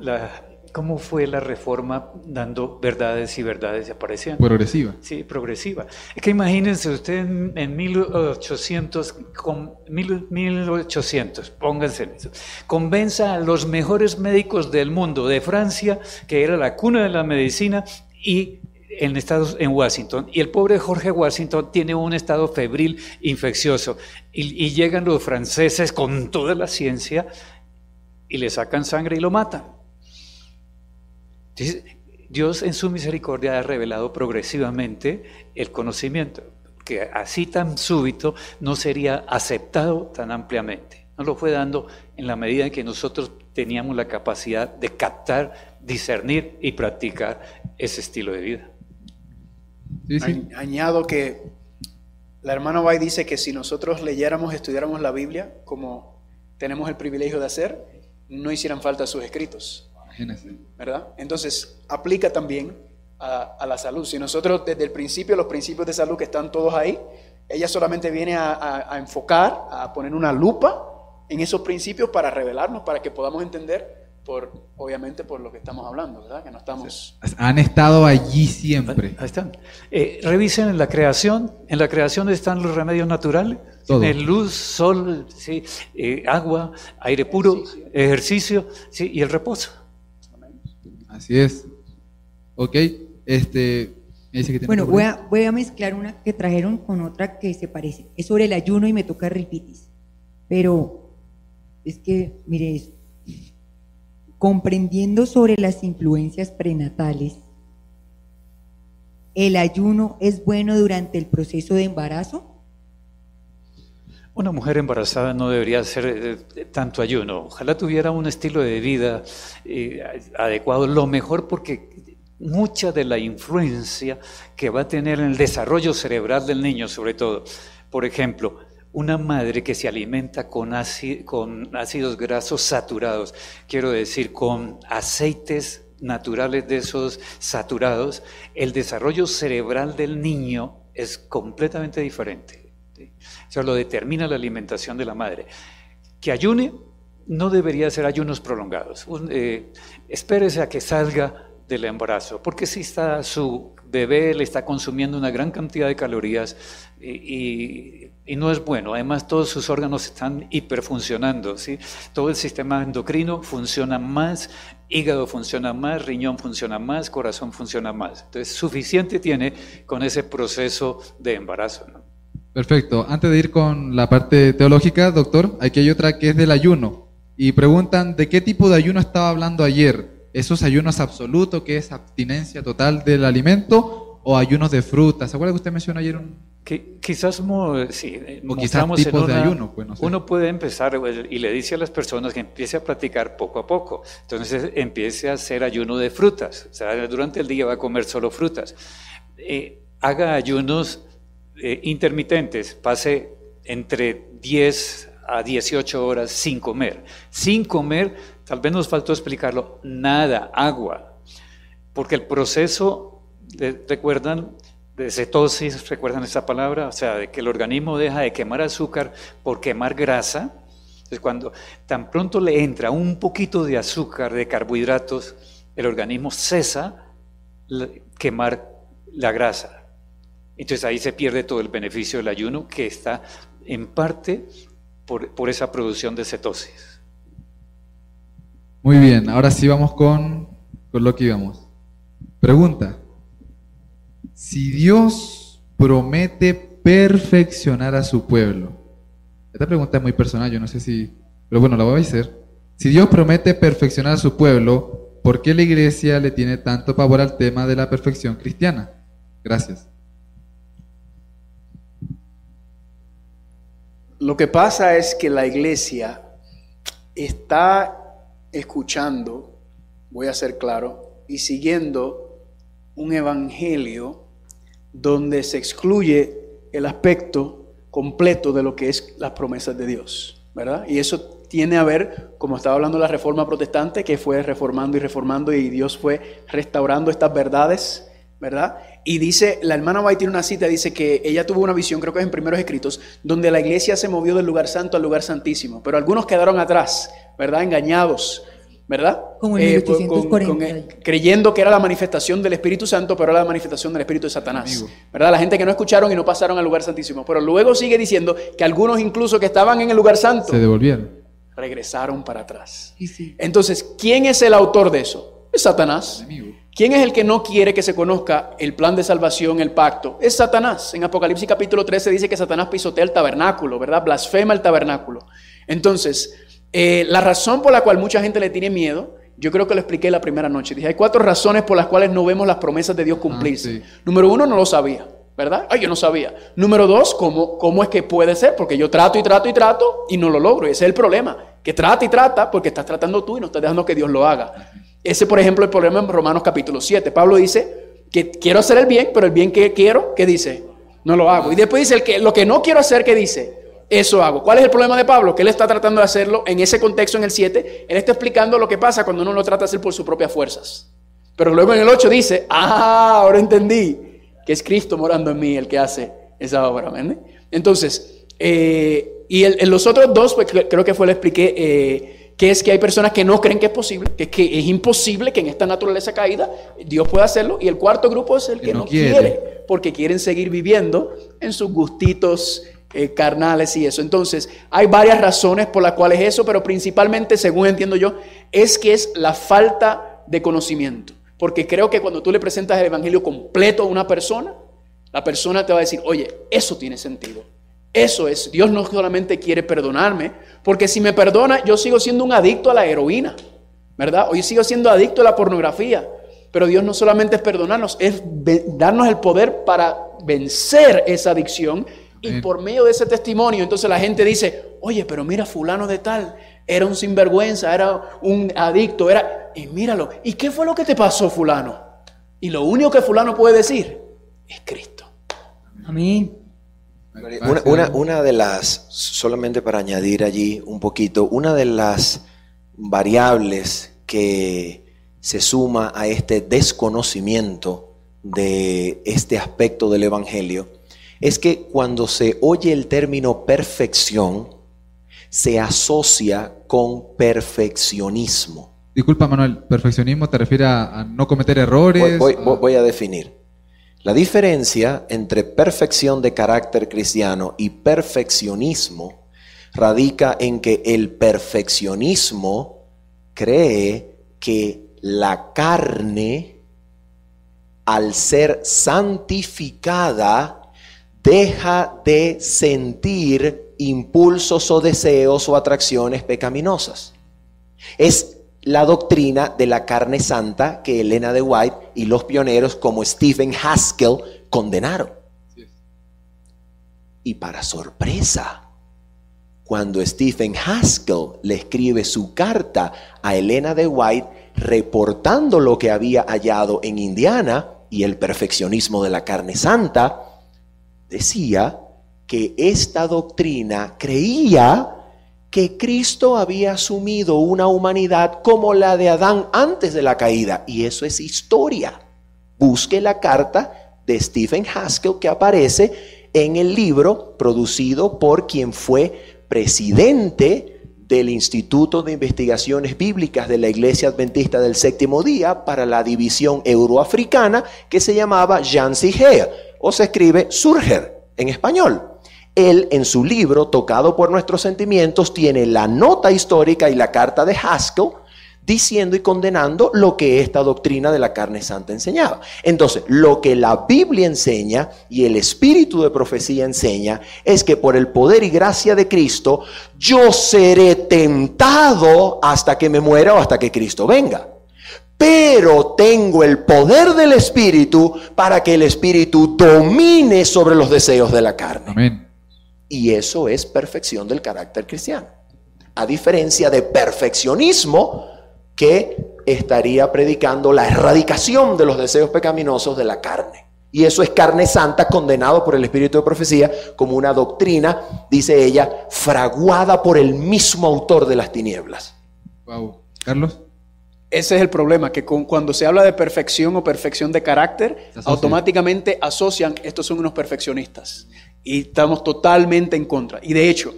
la, ¿Cómo fue la reforma dando verdades y verdades apareciendo? Progresiva. Sí, progresiva. Es que imagínense usted en, 1800, con 1800, pónganse en eso, convenza a los mejores médicos del mundo, de Francia, que era la cuna de la medicina, y en Estados en Washington y el pobre Jorge Washington tiene un estado febril infeccioso y, y llegan los franceses con toda la ciencia y le sacan sangre y lo matan. Dios en su misericordia ha revelado progresivamente el conocimiento, que así tan súbito no sería aceptado tan ampliamente. Nos lo fue dando en la medida en que nosotros teníamos la capacidad de captar, discernir y practicar ese estilo de vida. Añado que la hermana Bay dice que si nosotros leyéramos, estudiáramos la Biblia, como tenemos el privilegio de hacer, no hicieran falta sus escritos. ¿Verdad? Entonces, aplica también a, la salud. Si nosotros desde el principio, los principios de salud que están todos ahí, ella solamente viene a, enfocar, a poner una lupa en esos principios para revelarnos, para que podamos entender por, obviamente por lo que estamos hablando, ¿verdad? Que no estamos... Han estado allí siempre. Ahí están. Eh, revisen en la creación, en la creación están los remedios naturales, el luz, sol, ¿sí? Eh, agua, aire puro, ejercicio ¿sí? y el reposo. Así es. Ok, este... bueno, voy a, voy a, mezclar una que trajeron con otra que se parece. Es sobre el ayuno y me toca ripitis. Pero es que, mire, comprendiendo sobre las influencias prenatales, ¿el ayuno es bueno durante el proceso de embarazo? Una mujer embarazada no debería hacer eh, tanto ayuno. Ojalá tuviera un estilo de vida eh, adecuado, lo mejor porque mucha de la influencia que va a tener en el desarrollo cerebral del niño, sobre todo, por ejemplo, una madre que se alimenta con, con ácidos grasos saturados, quiero decir, con aceites naturales de esos saturados, el desarrollo cerebral del niño es completamente diferente. Eso lo determina la alimentación de la madre. Que ayune no debería ser ayunos prolongados. Eh, espérese a que salga del embarazo, porque si está su bebé le está consumiendo una gran cantidad de calorías y, no es bueno. Además, todos sus órganos están hiperfuncionando. ¿sí? Todo el sistema endocrino funciona más, hígado funciona más, riñón funciona más, corazón funciona más. Entonces, suficiente tiene con ese proceso de embarazo. Perfecto. Antes de ir con la parte teológica, doctor, aquí hay otra que es del ayuno. Y preguntan, ¿de qué tipo de ayuno estaba hablando ayer? esos ayunos absolutos, que es abstinencia total del alimento, o ayunos de frutas. ¿Se acuerda que usted mencionó ayer un... Que, quizás sí, eh, o quizás tipos de ayuno. Pues, Uno puede empezar eh, y le dice a las personas que empiece a practicar poco a poco. Entonces empiece a hacer ayuno de frutas. O sea, durante el día va a comer solo frutas. Eh, haga ayunos intermitentes. Pase entre 10 a 18 horas sin comer. Sin comer Tal vez nos faltó explicarlo. Nada, agua. Porque el proceso, recuerdan, de cetosis, recuerdan esa palabra, o sea, de que el organismo deja de quemar azúcar por quemar grasa. Entonces, cuando tan pronto le entra un poquito de azúcar, de carbohidratos, el organismo cesa quemar la grasa. Entonces ahí se pierde todo el beneficio del ayuno que está en parte por, por esa producción de cetosis. Muy bien, ahora sí vamos con, con lo que íbamos. Pregunta. Si Dios promete perfeccionar a su pueblo, esta pregunta es muy personal, yo no sé si, pero bueno, la voy a hacer. Si Dios promete perfeccionar a su pueblo, ¿por qué la iglesia le tiene tanto pavor al tema de la perfección cristiana? Gracias. Lo que pasa es que la iglesia está escuchando, voy a ser claro, y siguiendo un evangelio donde se excluye el aspecto completo de lo que es las promesas de Dios, ¿verdad? Y eso tiene a ver, como estaba hablando la reforma protestante, que fue reformando y reformando y Dios fue restaurando estas verdades, ¿verdad? Y dice, la hermana White tiene una cita, dice que ella tuvo una visión, creo que es en primeros escritos, donde la iglesia se movió del lugar santo al lugar santísimo, pero algunos quedaron atrás, ¿verdad? Engañados, ¿verdad? Como en eh, eh, creyendo que era la manifestación del Espíritu Santo, pero era la manifestación del Espíritu de Satanás. ¿Verdad? La gente que no escucharon y no pasaron al lugar santísimo. Pero luego sigue diciendo que algunos incluso que estaban en el lugar santo se devolvieron. Regresaron para atrás. Entonces, ¿quién es el autor de eso? Es Satanás. ¿Quién es el que no quiere que se conozca el plan de salvación, el pacto? Es Satanás. En Apocalipsis capítulo 13 dice que Satanás pisotea el tabernáculo, ¿verdad? Blasfema el tabernáculo. Entonces, eh, la razón por la cual mucha gente le tiene miedo, yo creo que lo expliqué la primera noche. Dije, hay cuatro razones por las cuales no vemos las promesas de Dios ah, cumplirse. Número uno, no lo sabía, ¿verdad? Ay, yo no sabía. Número dos, ¿cómo, ¿cómo es que puede ser? Porque yo trato y trato y trato y no lo logro. ese es el problema. Que trata y trata porque estás tratando tú y no estás dejando que Dios lo haga. Ese, por ejemplo, el problema en Romanos capítulo 7. Pablo dice que quiero hacer el bien, pero el bien que quiero, ¿qué dice? No lo hago. Y después dice el que lo que no quiero hacer, ¿qué dice? eso hago. ¿Cuál es el problema de Pablo? Que él está tratando de hacerlo en ese contexto, en el 7. Él está explicando lo que pasa cuando uno lo trata de hacer por sus propias fuerzas. Pero luego en el 8 dice, ah, ahora entendí que es Cristo morando en mí el que hace esa obra. Entonces, eh, y en los otros dos, pues creo que fue, le expliqué, eh, que es que hay personas que no creen que es posible, que, que, es imposible que en esta naturaleza caída Dios pueda hacerlo. Y el cuarto grupo es el que, no, quiere, porque quieren seguir viviendo en sus gustitos eh, carnales y eso. Entonces, hay varias razones por las cuales eso, pero principalmente, según entiendo yo, es que es la falta de conocimiento. Porque creo que cuando tú le presentas el Evangelio completo a una persona, la persona te va a decir, oye, eso tiene sentido. Eso es, Dios no solamente quiere perdonarme, porque si me perdona, yo sigo siendo un adicto a la heroína, ¿verdad? Yo sigo siendo adicto a la pornografía. Pero Dios no solamente es perdonarnos, es darnos el poder para vencer esa adicción Y por medio de ese testimonio, entonces la gente dice, oye, pero mira, fulano de tal, era un sinvergüenza, era un adicto, era... Y míralo, ¿y qué fue lo que te pasó, fulano? Y lo único que fulano puede decir es Cristo. Amén. Una, una- una de las, solamente para añadir allí un poquito, una de las variables que se suma a este desconocimiento de este aspecto del Evangelio es que cuando se oye el término perfección, se asocia con perfeccionismo. Disculpa, Manuel, perfeccionismo te refiere a, a no cometer errores. Voy, voy- a- voy a definir. La diferencia entre perfección de carácter cristiano y perfeccionismo radica en que el perfeccionismo cree que la carne, al ser santificada, deja de sentir impulsos o deseos o atracciones pecaminosas. Es la doctrina de la carne santa que Elena de White y los pioneros como Stephen Haskell condenaron. Y para sorpresa, cuando Stephen Haskell le escribe su carta a Elena de White reportando lo que había hallado en Indiana y el perfeccionismo de la carne santa, decía que esta doctrina creía que Cristo había asumido una humanidad como la de Adán antes de la caída. Y eso es historia. Busque la carta de Stephen Haskell que aparece en el libro producido por quien fue presidente del Instituto de Investigaciones Bíblicas de la Iglesia Adventista del Séptimo Día para la división euroafricana que se llamaba Jan Sigea o se escribe Surger en español. Él en su libro, Tocado por nuestros sentimientos, tiene la nota histórica y la carta de Haskell diciendo y condenando lo que esta doctrina de la carne santa enseñaba. Entonces, lo que la Biblia enseña y el espíritu de profecía enseña es que por el poder y gracia de Cristo, yo seré tentado hasta que me muera o hasta que Cristo venga. Pero tengo el poder del espíritu para que el espíritu domine sobre los deseos de la carne. Amén. Y eso es perfección del carácter cristiano. A diferencia de perfeccionismo que estaría predicando la erradicación de los deseos pecaminosos de la carne. Y eso es carne santa condenado por el espíritu de profecía como una doctrina, dice ella, fraguada por el mismo autor de las tinieblas. Wow. Carlos. Ese es el problema, que con- cuando se habla de perfección o perfección de carácter, asocia. automáticamente asocian, estos son unos perfeccionistas. Y estamos totalmente en contra. Y de hecho,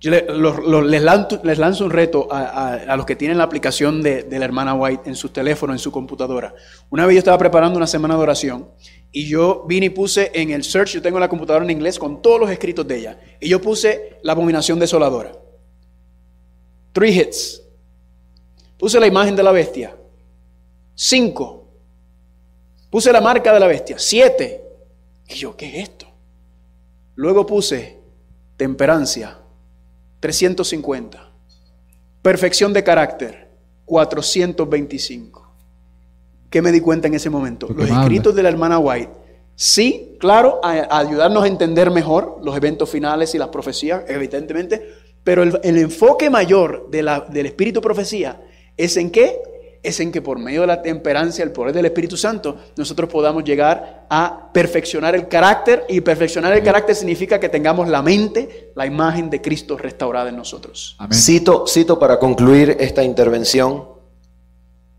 yo les, lanzo, un reto a, a- a los que tienen la aplicación de, de la hermana White en su teléfono, en su computadora. Una vez yo estaba preparando una semana de oración y yo vine y puse en el search, yo tengo la computadora en inglés con todos los escritos de ella, y yo puse la abominación desoladora. Three hits. Puse la imagen de la bestia. Cinco. Puse la marca de la bestia. Siete. Y yo, ¿qué es esto? Luego puse temperancia. 350. Perfección de carácter. 425. ¿Qué me di cuenta en ese momento? Los escritos habla. de la hermana White. Sí, claro, a, a ayudarnos a entender mejor los eventos finales y las profecías, evidentemente, pero el, el enfoque mayor de la- del espíritu profecía es en qué? Es en que por medio de la temperancia, el poder del Espíritu Santo, nosotros podamos llegar a perfeccionar el carácter y perfeccionar el carácter significa que tengamos la mente, la imagen de Cristo restaurada en nosotros. Amén. Cito, cito para concluir esta intervención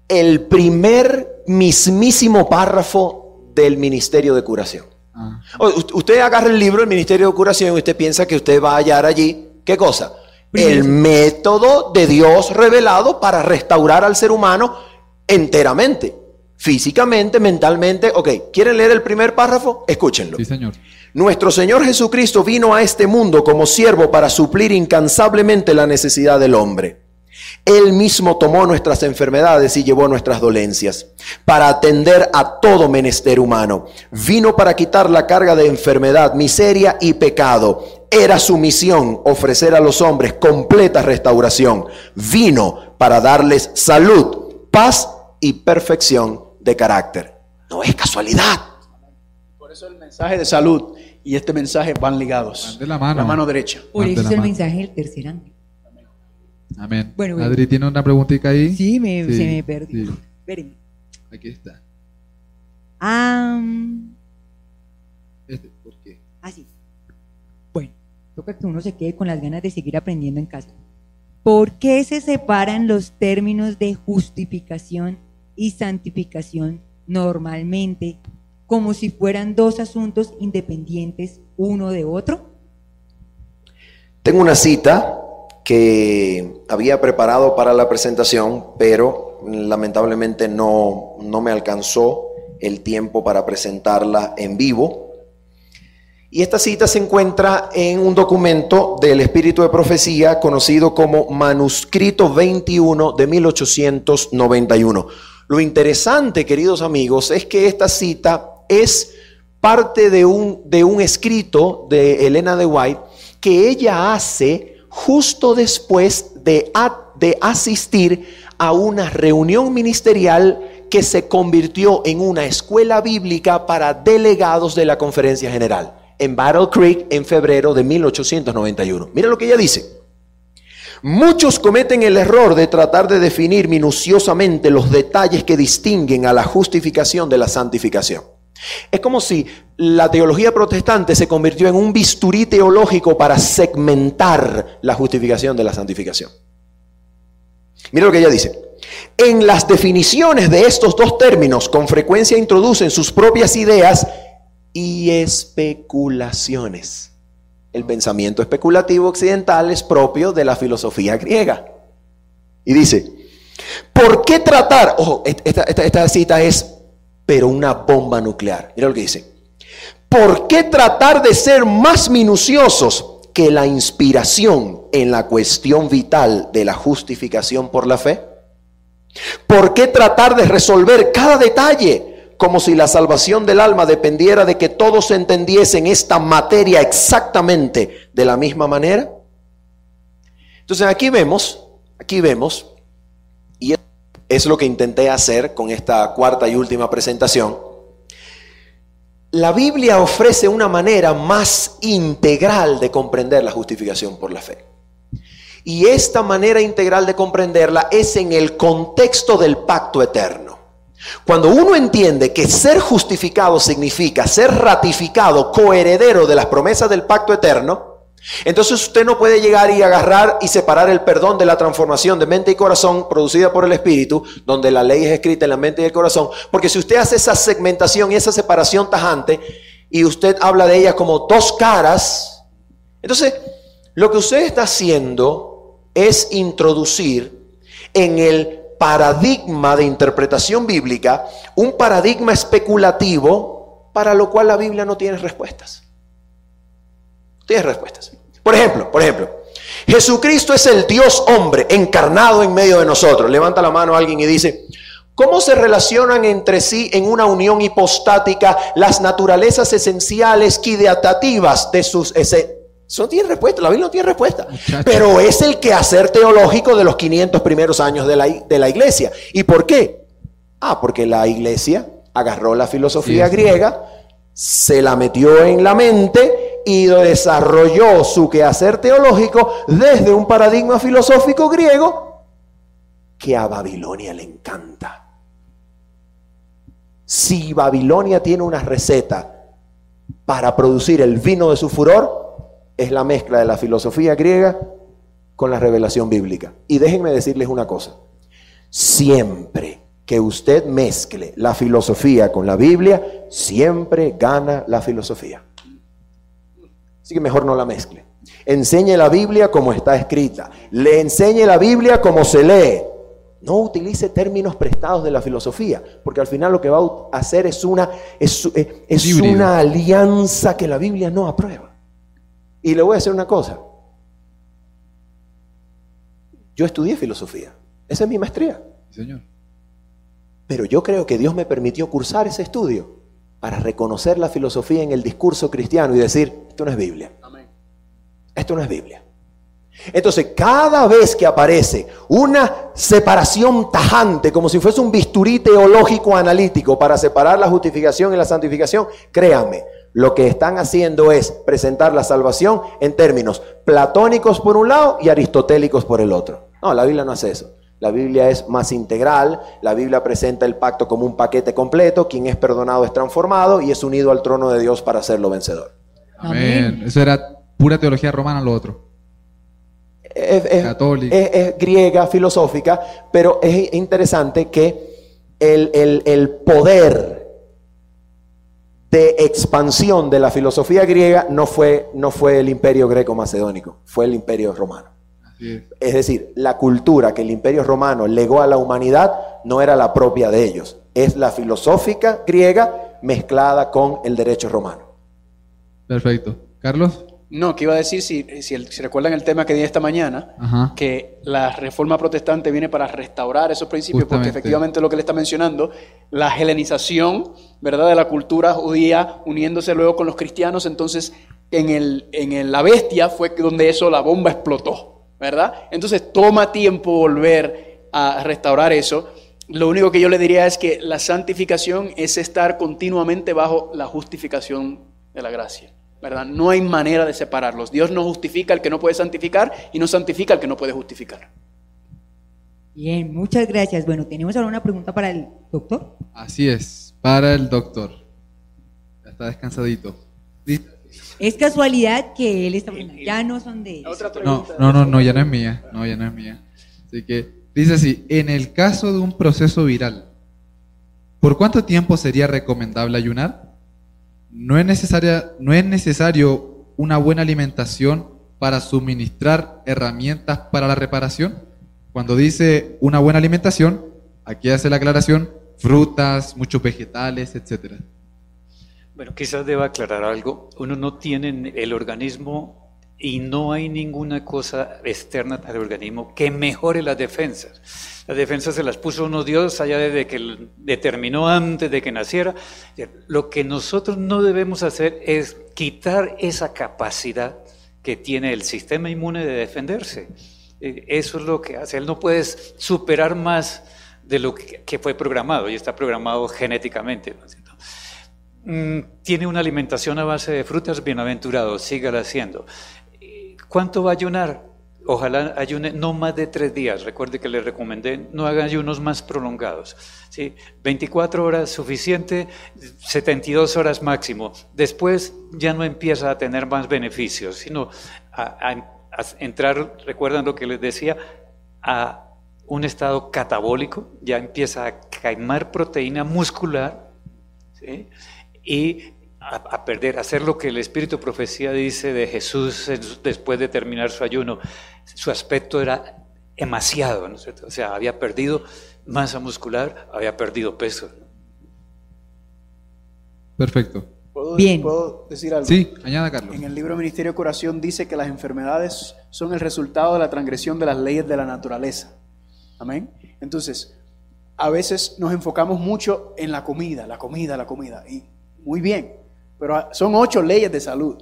el primer mismísimo párrafo del Ministerio de Curación. Ah, Usted agarra el libro del Ministerio de Curación y usted piensa que usted va a hallar allí, ¿qué cosa? El método de Dios revelado para restaurar al ser humano enteramente, físicamente, mentalmente. Ok, ¿quieren leer el primer párrafo? Escúchenlo. sí, señor. Nuestro Señor Jesucristo vino a este mundo como siervo para suplir incansablemente la necesidad del hombre. Él mismo tomó nuestras enfermedades y llevó nuestras dolencias para atender a todo menester humano. Vino para quitar la carga de enfermedad, miseria y pecado. Era su misión ofrecer a los hombres completa restauración. Vino para darles salud, paz y perfección de carácter. No es casualidad. eso el mensaje de salud y este mensaje van ligados. Van de la mano. La mano derecha. Por de eso es el mano. mensaje del tercer ángel. Amén. Bueno, bueno. Adri tiene una preguntita ahí. Sí, me, Sí, se me perdió. sí. Espérenme. Aquí está. Ah, Este, ¿Por qué? así. Bueno, toca que uno se quede con las ganas de seguir aprendiendo en casa. ¿Por qué se separan los términos de justificación y santificación normalmente como si fueran dos asuntos independientes uno de otro? Tengo una cita que había preparado para la presentación, pero lamentablemente no, no me alcanzó el tiempo para presentarla en vivo. Y esta cita se encuentra en un documento del Espíritu de Profecía conocido como Manuscrito 21 de 1891. Lo interesante, queridos amigos, es que esta cita es parte de un, de un escrito de Elena de White que ella hace justo después de, asistir a una reunión ministerial que se convirtió en una escuela bíblica para delegados de la conferencia general en Battle Creek en febrero de 1891. Mira lo que ella dice. Muchos cometen el error de tratar de definir minuciosamente los detalles que distinguen a la justificación de la santificación. Es como si la teología protestante se convirtió en un bisturí teológico para segmentar la justificación de la santificación. Mira lo que ella dice. En las definiciones de estos dos términos con frecuencia introducen sus propias ideas y especulaciones. El pensamiento especulativo occidental es propio de la filosofía griega. Y dice, ¿por qué tratar? Ojo, esta, esta- cita es, pero una bomba nuclear. Mira lo que dice. ¿Por qué tratar de ser más minuciosos que la inspiración en la cuestión vital de la justificación por la fe? ¿Por qué tratar de resolver cada detalle como si la salvación del alma dependiera de que todos entendiesen esta materia exactamente de la misma manera? Entonces aquí vemos, aquí vemos, es lo que intenté hacer con esta cuarta y última presentación. La Biblia ofrece una manera más integral de comprender la justificación por la fe. Y esta manera integral de comprenderla es en el contexto del pacto eterno. Cuando uno entiende que ser justificado significa ser ratificado coheredero de las promesas del pacto eterno, entonces usted no puede llegar y agarrar y separar el perdón de la transformación de mente y corazón producida por el Espíritu, donde la ley es escrita en la mente y el corazón, porque si usted hace esa segmentación y esa separación tajante y usted habla de ella como dos caras, entonces lo que usted está haciendo es introducir en el paradigma de interpretación bíblica un paradigma especulativo para lo cual la Biblia no tiene respuestas. Tienes respuestas. Por ejemplo, por ejemplo, Jesucristo es el Dios hombre encarnado en medio de nosotros. Levanta la mano alguien y dice, ¿cómo se relacionan entre sí en una unión hipostática las naturalezas esenciales quideatativas de sus... Ese, eso no tiene respuesta, la Biblia no tiene respuesta. Muchacho. Pero es el quehacer teológico de los 500 primeros años de la, de la iglesia. ¿Y por qué? Ah, porque la iglesia agarró la filosofía Sí, sí. griega, se la metió en la mente y desarrolló su quehacer teológico desde un paradigma filosófico griego que a Babilonia le encanta. Si Babilonia tiene una receta para producir el vino de su furor, es la mezcla de la filosofía griega con la revelación bíblica. Y déjenme decirles una cosa. Siempre que usted mezcle la filosofía con la Biblia, siempre gana la filosofía. Así que mejor no la mezcle. Enseñe la Biblia como está escrita. Le enseñe la Biblia como se lee. No utilice términos prestados de la filosofía, porque al final lo que va a hacer es una, es, una alianza que la Biblia no aprueba. Y le voy a decir una cosa. Yo estudié filosofía. Esa es mi maestría. Sí, señor. Pero yo creo que Dios me permitió cursar ese estudio para reconocer la filosofía en el discurso cristiano y decir, esto no es Biblia. Esto no es Biblia. Entonces, cada vez que aparece una separación tajante, como si fuese un bisturí teológico analítico para separar la justificación y la santificación, créanme, lo que están haciendo es presentar la salvación en términos platónicos por un lado y aristotélicos por el otro. No, la Biblia no hace eso. La Biblia es más integral, la Biblia presenta el pacto como un paquete completo, quien es perdonado es transformado y es unido al trono de Dios para hacerlo vencedor. Amén. Eso era pura teología romana lo otro. Es, es- Católica. es- es griega, filosófica, pero es interesante que el, el- el poder de expansión de la filosofía griega no fue, no fue el imperio greco-macedónico, fue el imperio romano. Es. Es decir, la cultura que el imperio romano legó a la humanidad no era la propia de ellos, es la filosófica griega mezclada con el derecho romano. Perfecto. Carlos. No, que iba a decir, si, si, el- si recuerdan el tema que di esta mañana, Ajá. que la reforma protestante viene para restaurar esos principios, porque efectivamente lo que le está mencionando, la helenización, ¿verdad?, de la cultura judía uniéndose luego con los cristianos, entonces en, el, en el- la bestia fue donde eso, la bomba explotó, ¿verdad? Entonces toma tiempo volver a restaurar eso. Lo único que yo le diría es que la santificación es estar continuamente bajo la justificación de la gracia. ¿verdad? No hay manera de separarlos. Dios no justifica al que no puede santificar y no santifica al que no puede justificar. Bien, muchas gracias. Bueno, tenemos ahora una pregunta para el doctor. Así es. Para el doctor. Ya está descansadito. ¿Listo? Es casualidad que él está... Ya no son de... No, pregunta. no, no, no, ya no es mía. No, ya no es mía. Así que dice así, en el caso de un proceso viral, ¿por cuánto tiempo sería recomendable ayunar? No es necesaria, no es necesario una buena alimentación para suministrar herramientas para la reparación. Cuando dice una buena alimentación, aquí hace la aclaración, frutas, muchos vegetales, etcétera. Bueno, quizás deba aclarar algo. Uno no tiene el organismo y no hay ninguna cosa externa al organismo que mejore las defensas. Las defensas se las puso uno Dios allá desde que determinó antes de que naciera. Lo que nosotros no debemos hacer es quitar esa capacidad que tiene el sistema inmune de defenderse. Eh, Eso es lo que hace. Él no puede superar más de lo que fue programado y está programado genéticamente. ¿no es cierto? Mm, tiene una alimentación a base de frutas, bienaventurado, sígala haciendo. ¿Cuánto va a ayunar? Ojalá ayune no más de tres días. Recuerde que le recomendé, no haga ayunos más prolongados. ¿sí? 24 horas suficiente, 72 horas máximo. Después ya no empieza a tener más beneficios, sino a, a- entrar, recuerdan lo que les decía, a un estado catabólico, ya empieza a quemar proteína muscular. Y a, a perder, a hacer lo que el Espíritu Profecía dice de Jesús después de terminar su ayuno. Su aspecto era demasiado, ¿no es cierto? O sea, había perdido masa muscular, había perdido peso. Perfecto. ¿Puedo, Bien. puedo decir algo? Sí, añada Carlos. En el libro Ministerio de Curación dice que las enfermedades son el resultado de la transgresión de las leyes de la naturaleza. Amén. Entonces, a veces nos enfocamos mucho en la comida, la comida, la comida. Y muy bien, pero son ocho leyes de salud.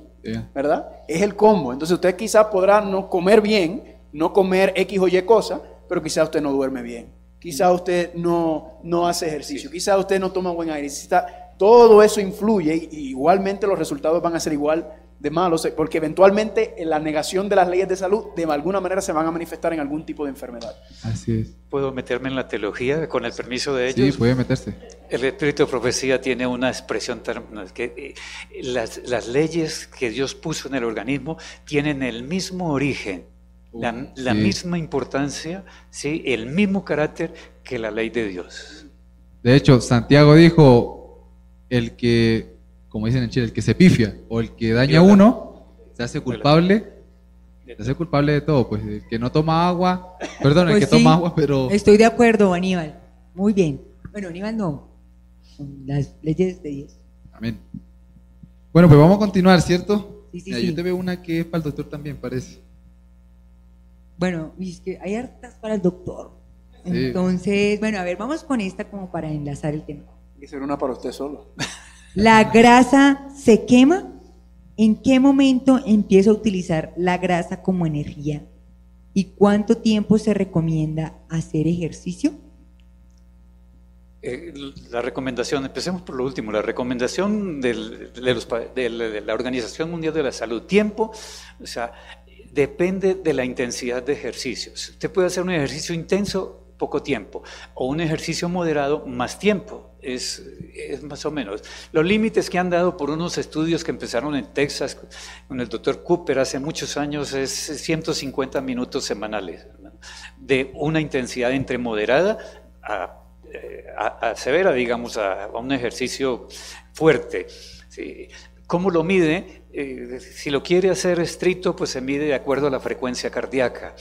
¿verdad? Es el combo. Entonces usted quizás podrá no comer bien, no comer X o Y cosa, pero quizás usted no duerme bien. Quizás usted no, no hace ejercicio, quizás usted no toma buen aire. quizás- todo eso influye y igualmente los resultados van a ser igual de malos, porque eventualmente en la negación de las leyes de salud de alguna manera se van a manifestar en algún tipo de enfermedad. Así es. ¿Puedo meterme en la teología con el permiso de Sí, ellos? puede meterse. El Espíritu de Profecía tiene una expresión que eh, las, las leyes que Dios puso en el organismo tienen el mismo origen, la, Uh, la sí. misma importancia, ¿sí? el mismo carácter que la ley de Dios. De hecho, Santiago dijo, el que, como dicen en Chile, el que se pifia o el que daña a uno, se hace culpable, se hace culpable de todo, pues el que no toma agua, perdón, el Pues que sí. toma agua, pero Estoy de acuerdo, Aníbal. Muy bien. Bueno, Aníbal no. Con las leyes de Dios. amén. Bueno, pues vamos a continuar, ¿cierto? Sí, sí, Mira, sí. Yo te veo una que es para el doctor también, parece. Bueno, y es que hay hartas para el doctor. Sí. Entonces, bueno, a ver, vamos con esta como para enlazar el tema. Hay que ser una para usted solo. ¿La grasa se quema? ¿En qué momento empieza a utilizar la grasa como energía ¿Y cuánto tiempo se recomienda hacer ejercicio? Eh, la recomendación, empecemos por lo último, la recomendación de, de la Organización Mundial de la Salud, tiempo, o sea, depende de la intensidad de ejercicios. Usted puede hacer un ejercicio intenso, poco tiempo, o un ejercicio moderado, más tiempo. Es, es más o menos. Los límites que han dado por unos estudios que empezaron en Texas con el doctor Cooper hace muchos años es 150 minutos semanales, de una intensidad entre moderada a eh, severa, digamos, a, un ejercicio fuerte. ¿Cómo lo mide? Eh, si lo quiere hacer estricto, pues se mide de acuerdo a la frecuencia cardíaca.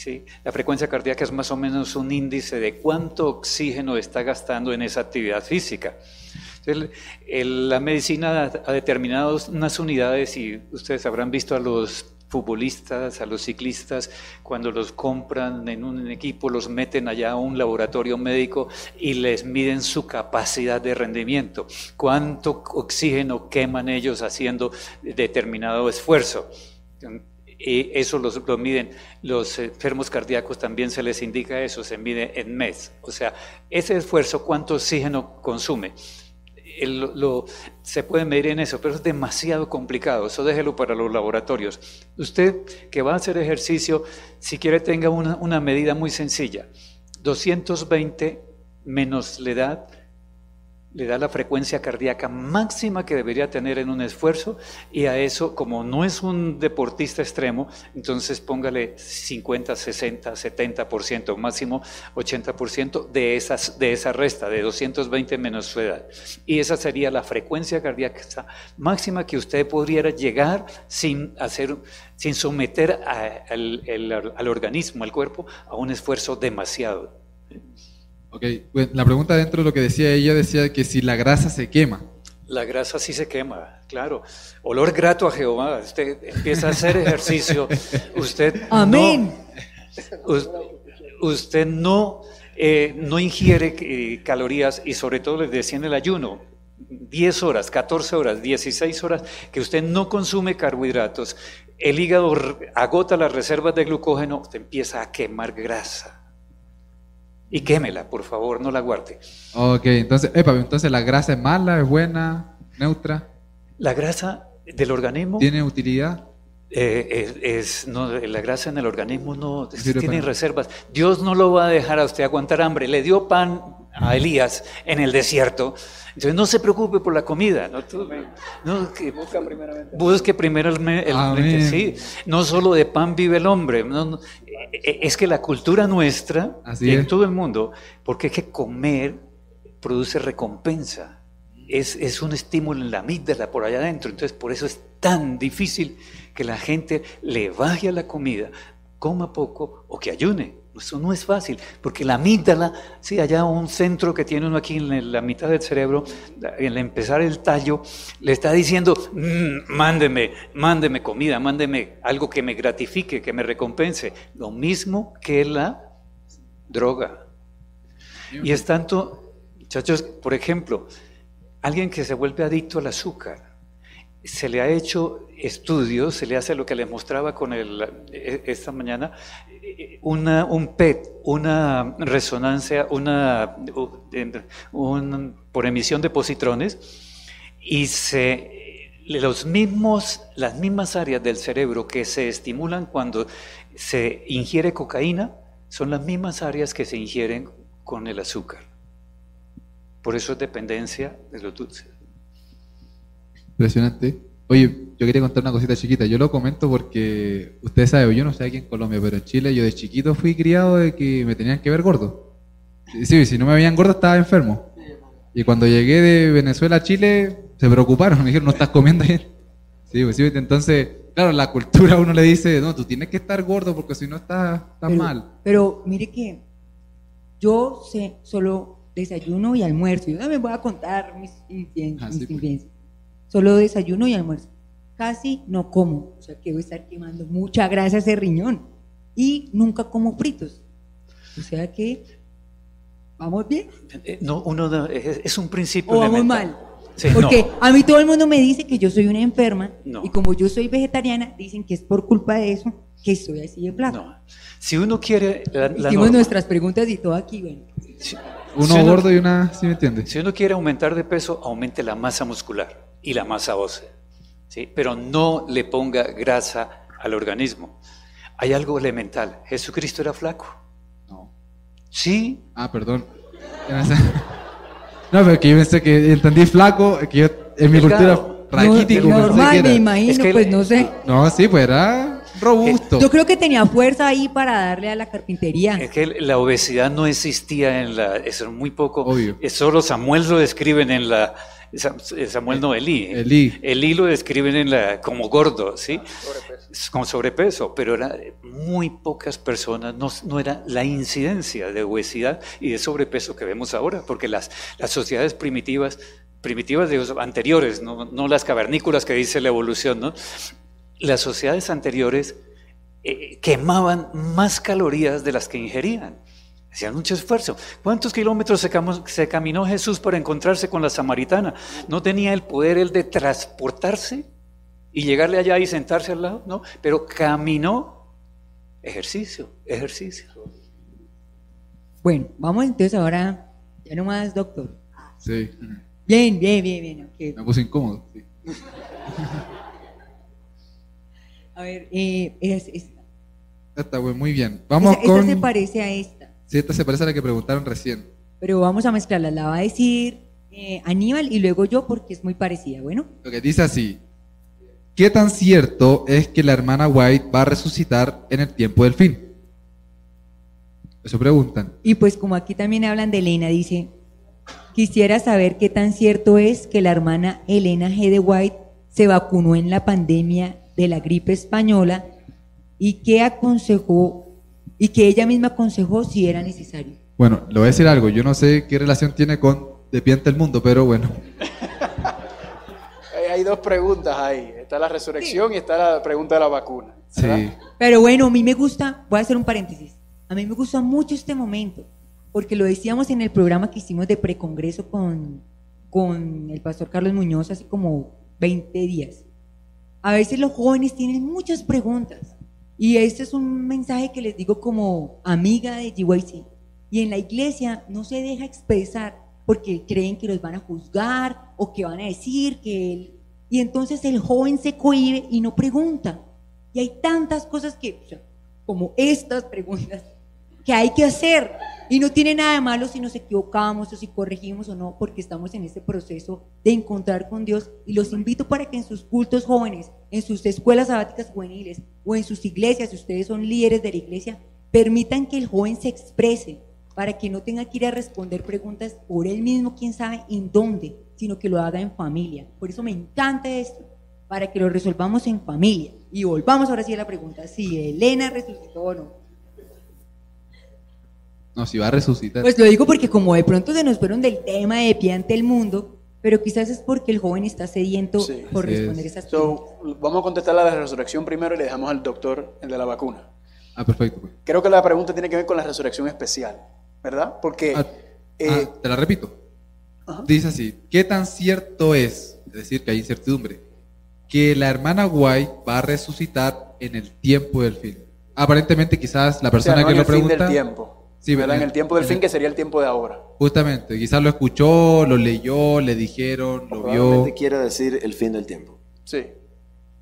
¿Sí? La frecuencia cardíaca es más o menos un índice de cuánto oxígeno está gastando en esa actividad física. La medicina ha determinado unas unidades y ustedes habrán visto a los futbolistas, a los ciclistas, cuando los compran en un equipo, los meten allá a un laboratorio médico y les miden su capacidad de rendimiento, cuánto oxígeno queman ellos haciendo determinado esfuerzo. Y eso los, lo miden los enfermos cardíacos, también se les indica eso, se mide en mes. O sea, ese esfuerzo, cuánto oxígeno consume. Lo- se puede medir en eso, pero es demasiado complicado. Eso déjelo para los laboratorios. Usted que va a hacer ejercicio, si quiere tenga una, una medida muy sencilla. 220 menos la edad le da la frecuencia cardíaca máxima que debería tener en un esfuerzo y a eso, como no es un deportista extremo, entonces póngale 50, 60, 70%, máximo 80% de, esas, de esa resta, de 220 menos su edad. Y esa sería la frecuencia cardíaca máxima que usted podría llegar sin hacer, sin someter al organismo, al cuerpo, a un esfuerzo demasiado. Ok, bueno, la pregunta dentro de lo que decía ella decía que si la grasa se quema. La grasa sí se quema, claro. Olor grato a Jehová. Usted empieza a hacer ejercicio. Usted Amén. no, us- usted no, eh, no ingiere eh, calorías y sobre todo les decía en el ayuno. 10 horas, 14 horas, 16 horas que usted no consume carbohidratos, el hígado agota las reservas de glucógeno, usted empieza a quemar grasa. Y quémela, por favor, no la guarde. Ok, entonces, epa, entonces la grasa es mala, es buena, neutra, La grasa del organismo tiene utilidad. Eh, es, es- no, la grasa en el organismo no tiene reservas. Dios no lo va a dejar a usted aguantar hambre. Le dio pan a Elías en el desierto. Entonces no se preocupe por la comida. No, Tú- no, que- busque primero el, el- sí. No solo de pan vive el hombre. no, no. Es que la cultura nuestra Así y en es. todo el mundo, porque es que comer produce recompensa. Es, es un estímulo en la amígdala por allá adentro. Entonces, por eso es tan difícil que la gente le baje a la comida, coma poco o que ayune. Eso no es fácil, porque la amígdala, sí, allá un centro que tiene uno aquí en la mitad del cerebro, al empezar el tallo, le está diciendo, "Mm, mándeme, mándeme comida, mándeme algo que me gratifique, que me recompense. Lo mismo que la droga. Y es tanto, muchachos, por ejemplo, alguien que se vuelve adicto al azúcar, se le ha hecho estudios, se le hace lo que les mostraba con el, eh, esta mañana, una, un PET, una resonancia, una, un- por emisión de positrones, y se, los mismos, las mismas áreas del cerebro que se estimulan cuando se ingiere cocaína son las mismas áreas que se ingieren con el azúcar. Por eso es dependencia de los dulces. Impresionante. Oye, yo quería contar una cosita chiquita. Yo lo comento porque ustedes saben, yo no sé aquí en Colombia, pero en Chile yo de chiquito fui criado de que me tenían que ver gordo. Sí, si no me veían gordo estaba enfermo. Y cuando llegué de Venezuela a Chile, se preocuparon, me dijeron, no estás comiendo bien. Sí, pues sí, entonces, claro, la cultura a uno le dice, no, tú tienes que estar gordo porque si no estás, estás pero, mal. Pero mire que yo sé solo desayuno y almuerzo. Yo también voy a contar mis, Ah, mis pues. Solo desayuno y almuerzo. Casi no como. O sea que voy a estar quemando mucha grasa ese riñón. Y nunca como fritos. O sea que vamos bien Eh, No, uno no- es, es un principio o vamos elemental. mal. Sí, Porque no. a mí todo el mundo me dice que yo soy una enferma No. y como yo soy vegetariana, dicen que es por culpa de eso que estoy así de flaco. No. Si uno quiere la, la Hicimos norma- nuestras preguntas y todo aquí, bueno. si- Uno si uno- gordo y una, ¿sí me entiende? Si uno quiere aumentar de peso, aumente la masa muscular y la masa ósea, ¿sí? pero no le ponga grasa al organismo. Hay algo elemental. Jesucristo era flaco. No. Sí, Ah, perdón. No, pero que yo pensé que entendí flaco, que yo en mi Delgado. cultura raquítico No, normal, me imagino, Es que pues no sé. No, sí, pues era robusto. Yo creo que tenía fuerza ahí para darle a la carpintería. es que la obesidad no existía en la... Eso es muy poco. Obvio. Solo Samuel lo describen en la... Sa- Samuel no, Elí. Elí. Elí lo describen en la, como gordo, ¿sí? Con sobrepeso, pero era muy pocas personas, no, no era la incidencia de obesidad y de sobrepeso que vemos ahora, porque las, las sociedades primitivas, primitivas digo, anteriores, no, no las cavernícolas que dice la evolución, ¿no? Las sociedades anteriores eh, quemaban más calorías de las que ingerían. Hacían mucho esfuerzo. ¿Cuántos kilómetros se, caminó Jesús para encontrarse con la samaritana? ¿No tenía el poder él de transportarse y llegarle allá y sentarse al lado? No, pero caminó. Ejercicio, ejercicio. Bueno, vamos entonces ahora, ya nomás, doctor. Sí, Bien, bien, bien, bien. ok. me puse incómodo. sí. A ver, eh, es, es- Está bueno, muy bien. Vamos esta, esta con. se parece a esta, Sí, esta se parece a la que preguntaron recién. pero vamos a mezclarla. La va a decir eh, Aníbal y luego yo porque es muy parecida. Bueno, Lo que dice así. ¿Qué tan cierto es que la hermana White va a resucitar en el tiempo del fin? Eso preguntan. y pues como aquí también hablan de Elena, dice, quisiera saber qué tan cierto es que la hermana Elena G. de White se vacunó en la pandemia de la gripe española y qué aconsejó y que ella misma aconsejó si era necesario. Bueno, le voy a decir algo. Yo no sé qué relación tiene con De Pie ante el Mundo, pero bueno. Hay dos preguntas ahí. Está la resurrección y está la pregunta de la vacuna. ¿verdad? Sí. Pero bueno, a mí me gusta, voy a hacer un paréntesis, a mí me gusta mucho este momento, porque lo decíamos en el programa que hicimos de precongreso con, con el pastor Carlos Muñoz hace como 20 días. A veces los jóvenes tienen muchas preguntas y este es un mensaje que les digo como amiga de GYC. Y en la iglesia no se deja expresar porque creen que los van a juzgar o que van a decir que él... Y entonces el joven se cohíbe y no pregunta. Y hay tantas cosas que, como estas preguntas, que hay que hacer. Y no tiene nada de malo si nos equivocamos o si corregimos o no, porque estamos en este proceso de encontrar con Dios. Y los invito para que en sus cultos jóvenes, en sus escuelas sabáticas juveniles o en sus iglesias, si ustedes son líderes de la iglesia, permitan que el joven se exprese para que no tenga que ir a responder preguntas por él mismo, quién sabe en dónde, sino que lo haga en familia. Por eso me encanta esto, para que lo resolvamos en familia. Y volvamos ahora sí a la pregunta, si Elena resucitó o no. No, si va a resucitar. Pues lo digo porque como de pronto se nos fueron del tema de pie ante el mundo, pero quizás es porque el joven está sediento Sí. por responder es. esas preguntas. So, vamos a contestar la de la resurrección primero y le dejamos al doctor el de la vacuna. Ah, perfecto. pues. Creo que la pregunta tiene que ver con la resurrección especial, ¿verdad? Porque Ah, eh, ah, te la repito. Ajá. Dice así, ¿qué tan cierto es, es decir, que hay incertidumbre, que la hermana White va a resucitar en el tiempo del fin? Aparentemente quizás la o sea, persona no que en lo el fin pregunta, del tiempo, Sí, ¿verdad? En el tiempo del en fin el- que sería el tiempo de ahora. justamente, quizás lo escuchó, lo leyó, le dijeron, lo vio. Probablemente quiere decir el fin del tiempo. Sí,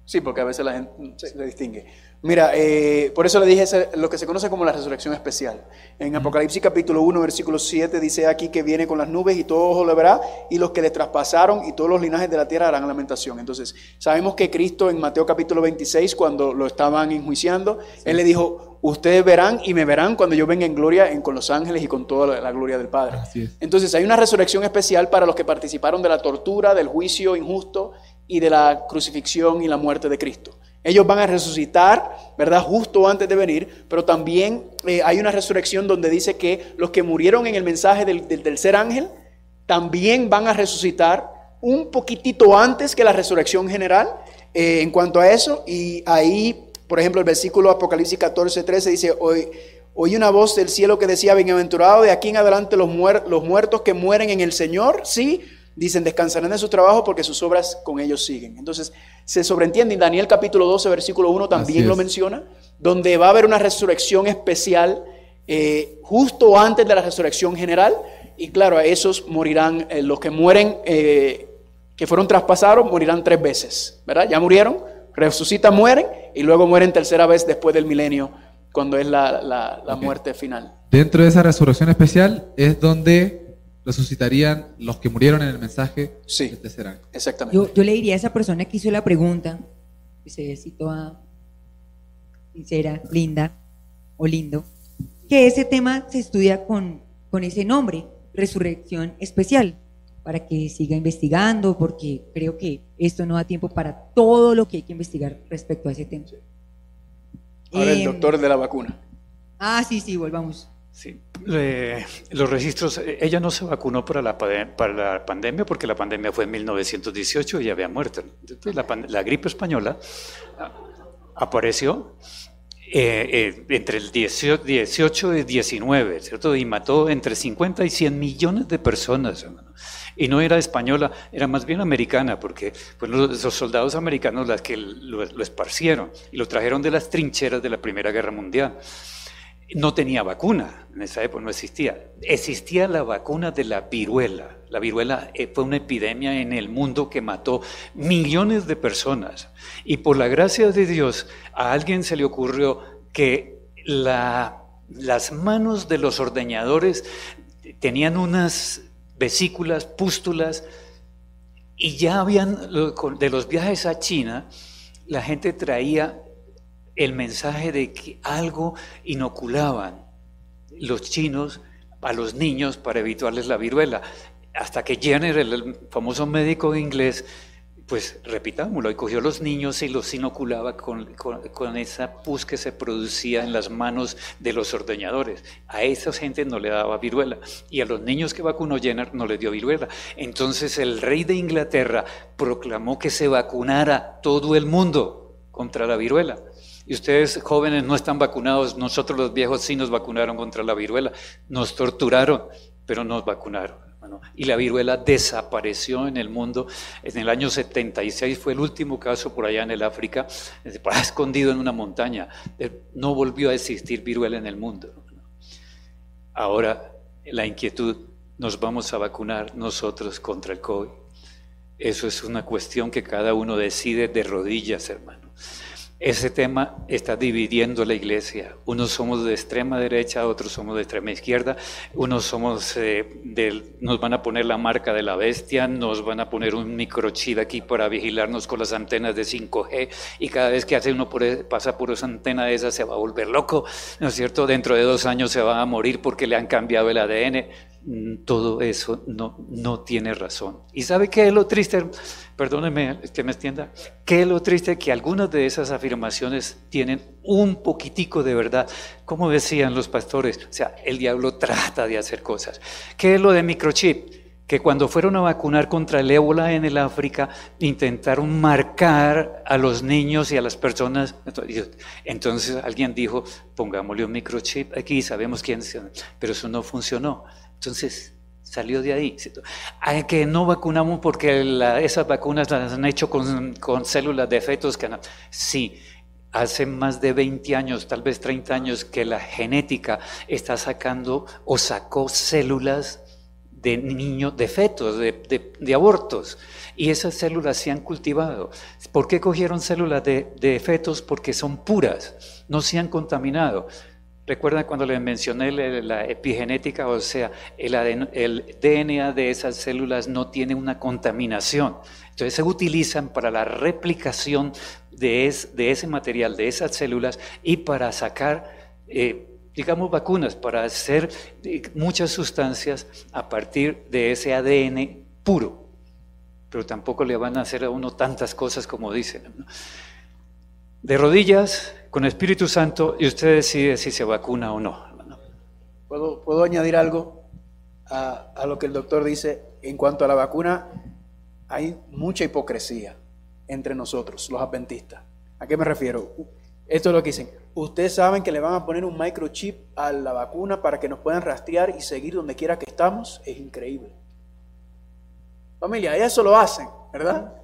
sí, porque a veces la gente se, se distingue. Mira, eh, por eso le dije lo que se conoce como la resurrección especial. En Apocalipsis capítulo 1, versículo 7 dice aquí que viene con las nubes y todo ojo le verá y los que le traspasaron y todos los linajes de la tierra harán lamentación. Entonces, sabemos que Cristo en Mateo capítulo 26, cuando lo estaban enjuiciando, Él le dijo, ustedes verán y me verán cuando yo venga en gloria en- con los ángeles y con toda la, la gloria del Padre. Entonces hay una resurrección especial para los que participaron de la tortura, del juicio injusto y de la crucifixión y la muerte de Cristo. Ellos van a resucitar, ¿verdad? Justo antes de venir, pero también eh, hay una resurrección donde dice que los que murieron en el mensaje del, del tercer ángel también van a resucitar un poquitito antes que la resurrección general eh, en cuanto a eso. Y ahí, por ejemplo, el versículo Apocalipsis 14, 13 dice, hoy, oí una voz del cielo que decía, bienaventurado de aquí en adelante los, los muertos que mueren en el Señor, sí, dicen, descansarán de su trabajo porque sus obras con ellos siguen. Entonces, se sobreentiende, y Daniel capítulo 12, versículo 1 también lo menciona, donde va a haber una resurrección especial eh, justo antes de la resurrección general, y claro, a esos morirán, eh, los que mueren, eh, que fueron traspasados, morirán tres veces, ¿verdad? Ya murieron, resucitan, mueren, y luego mueren tercera vez después del milenio, cuando es la, la- la muerte final. Dentro de esa resurrección especial es donde resucitarían los que murieron en el mensaje Sí. del tercer ángel. Exactamente. Yo, yo le diría a esa persona que hizo la pregunta, que se así toda sincera, linda o lindo, que ese tema se estudia con, con ese nombre, resurrección especial, para que siga investigando, porque creo que esto no da tiempo para todo lo que hay que investigar respecto a ese tema. Ahora el Em, doctor de la vacuna. Ah, sí, sí, volvamos. Sí. Eh, los registros, eh, ella no se vacunó para la, para la pandemia porque la pandemia fue en 1918 y ya había muerto. Entonces, la, la gripe española ah, apareció eh, eh, entre el 18, 18 y 19, ¿cierto? Y mató entre 50 y 100 millones de personas. Y no era española, era más bien americana, porque fueron los, los soldados americanos las que lo, lo esparcieron y lo trajeron de las trincheras de la Primera Guerra Mundial no tenía vacuna, en esa época no existía. Existía la vacuna de la viruela. La viruela eh, fue una epidemia en el mundo que mató millones de personas. Y por la gracia de Dios, a alguien se le ocurrió que la- las manos de los ordeñadores tenían unas vesículas, pústulas, y ya habían, de los viajes a China, la gente traía el mensaje de que algo inoculaban los chinos a los niños para evitarles la viruela. Hasta que Jenner, el, famoso médico inglés, pues repitámoslo, y cogió a los niños y los inoculaba con, con- esa pus que se producía en las manos de los ordeñadores. A esa gente no le daba viruela y a los niños que vacunó Jenner no les dio viruela. Entonces el rey de Inglaterra proclamó que se vacunara todo el mundo contra la viruela. Y ustedes jóvenes no están vacunados, nosotros los viejos sí nos vacunaron contra la viruela, nos torturaron, pero nos vacunaron. Y la viruela desapareció en el mundo. En el año 76 fue el último caso por allá en el África, eh, escondido en una montaña. Eh, No volvió a existir viruela en el mundo. Ahora la inquietud, nos vamos a vacunar nosotros contra el COVID. Eso es una cuestión que cada uno decide de rodillas, hermano. Ese tema está dividiendo la iglesia. Unos somos de extrema derecha, otros somos de extrema izquierda. Unos somos eh, del, nos van a poner la marca de la bestia, nos van a poner un microchip aquí para vigilarnos con las antenas de 5G y cada vez que hace uno por, e- pasa por esa antena de esa se va a volver loco, ¿no es cierto? Dentro de dos años se va a morir porque le han cambiado el ADN. Todo eso no, no tiene razón. ¿Y sabe qué es lo triste? Perdóneme que me extienda. ¿Qué es lo triste? Que algunas de esas afirmaciones tienen un poquitico de verdad. Como decían los pastores, o sea, el diablo trata de hacer cosas. ¿Qué es lo de microchip? Que cuando fueron a vacunar contra el ébola en el África, intentaron marcar a los niños y a las personas. Entonces alguien dijo, pongámosle un microchip aquí, sabemos quién es. Pero eso no funcionó. Entonces salió de ahí. Hay que no vacunamos porque la- esas vacunas las han hecho con, con células de fetos. Que Sí, hace más de 20 años, tal vez 30 años, que la genética está sacando o sacó células de niños, de fetos, de, de- de abortos. Y esas células se han cultivado. ¿Por qué cogieron células de, de fetos? Porque son puras, no se han contaminado. Recuerdan cuando les mencioné la, epigenética, o sea, el, ADN el DNA de esas células no tiene una contaminación. Entonces se utilizan para la replicación de, es- de ese material, de esas células, y para sacar, eh, digamos, vacunas, para hacer eh, muchas sustancias a partir de ese ADN puro. Pero tampoco le van a hacer a uno tantas cosas como dicen. De rodillas, con Espíritu Santo, y usted decide si se vacuna o no. ¿Puedo, puedo añadir algo a, a lo que el doctor dice? En cuanto a la vacuna, hay mucha hipocresía entre nosotros, los adventistas. ¿A qué me refiero? Esto es lo que dicen. Ustedes saben que le van a poner un microchip a la vacuna para que nos puedan rastrear y seguir donde quiera que estamos. Es increíble. Familia, eso lo hacen, ¿verdad?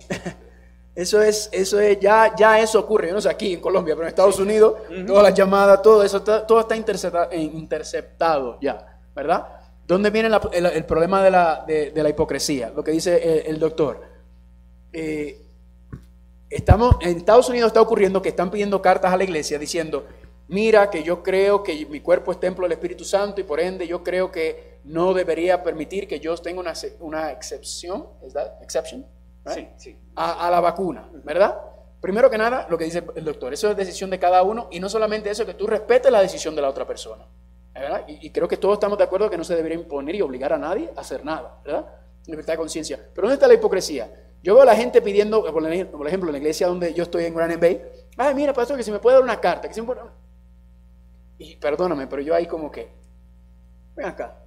Eso es, eso es, ya, ya eso ocurre, yo no sé aquí en Colombia, pero en Estados Unidos, todas las llamadas, todo eso, está- todo está intercepta- eh, interceptado ya, ¿verdad? ¿Dónde viene la- el, el problema de la, de- de la hipocresía? Lo que dice el, el doctor. Eh, estamos, en Estados Unidos está ocurriendo que están pidiendo cartas a la iglesia diciendo, mira que yo creo que mi cuerpo es templo del Espíritu Santo y por ende yo creo que no debería permitir que yo tenga una, una excepción, ¿es that exception? Sí, sí. a, a la vacuna, ¿verdad? Primero que nada, lo que dice el doctor, eso es decisión de cada uno y no solamente eso, que tú respetes la decisión de la otra persona, ¿verdad? Y, y creo que todos estamos de acuerdo que no se debería imponer y obligar a nadie a hacer nada, ¿verdad? Libertad de conciencia. Pero ¿dónde está la hipocresía? Yo veo a la gente pidiendo, por ej- por ejemplo, en la iglesia donde yo estoy en Grand Bay, ay, mira, pastor, que si me puede dar una carta, que si me puede... Y perdóname, pero yo ahí como que, ven acá.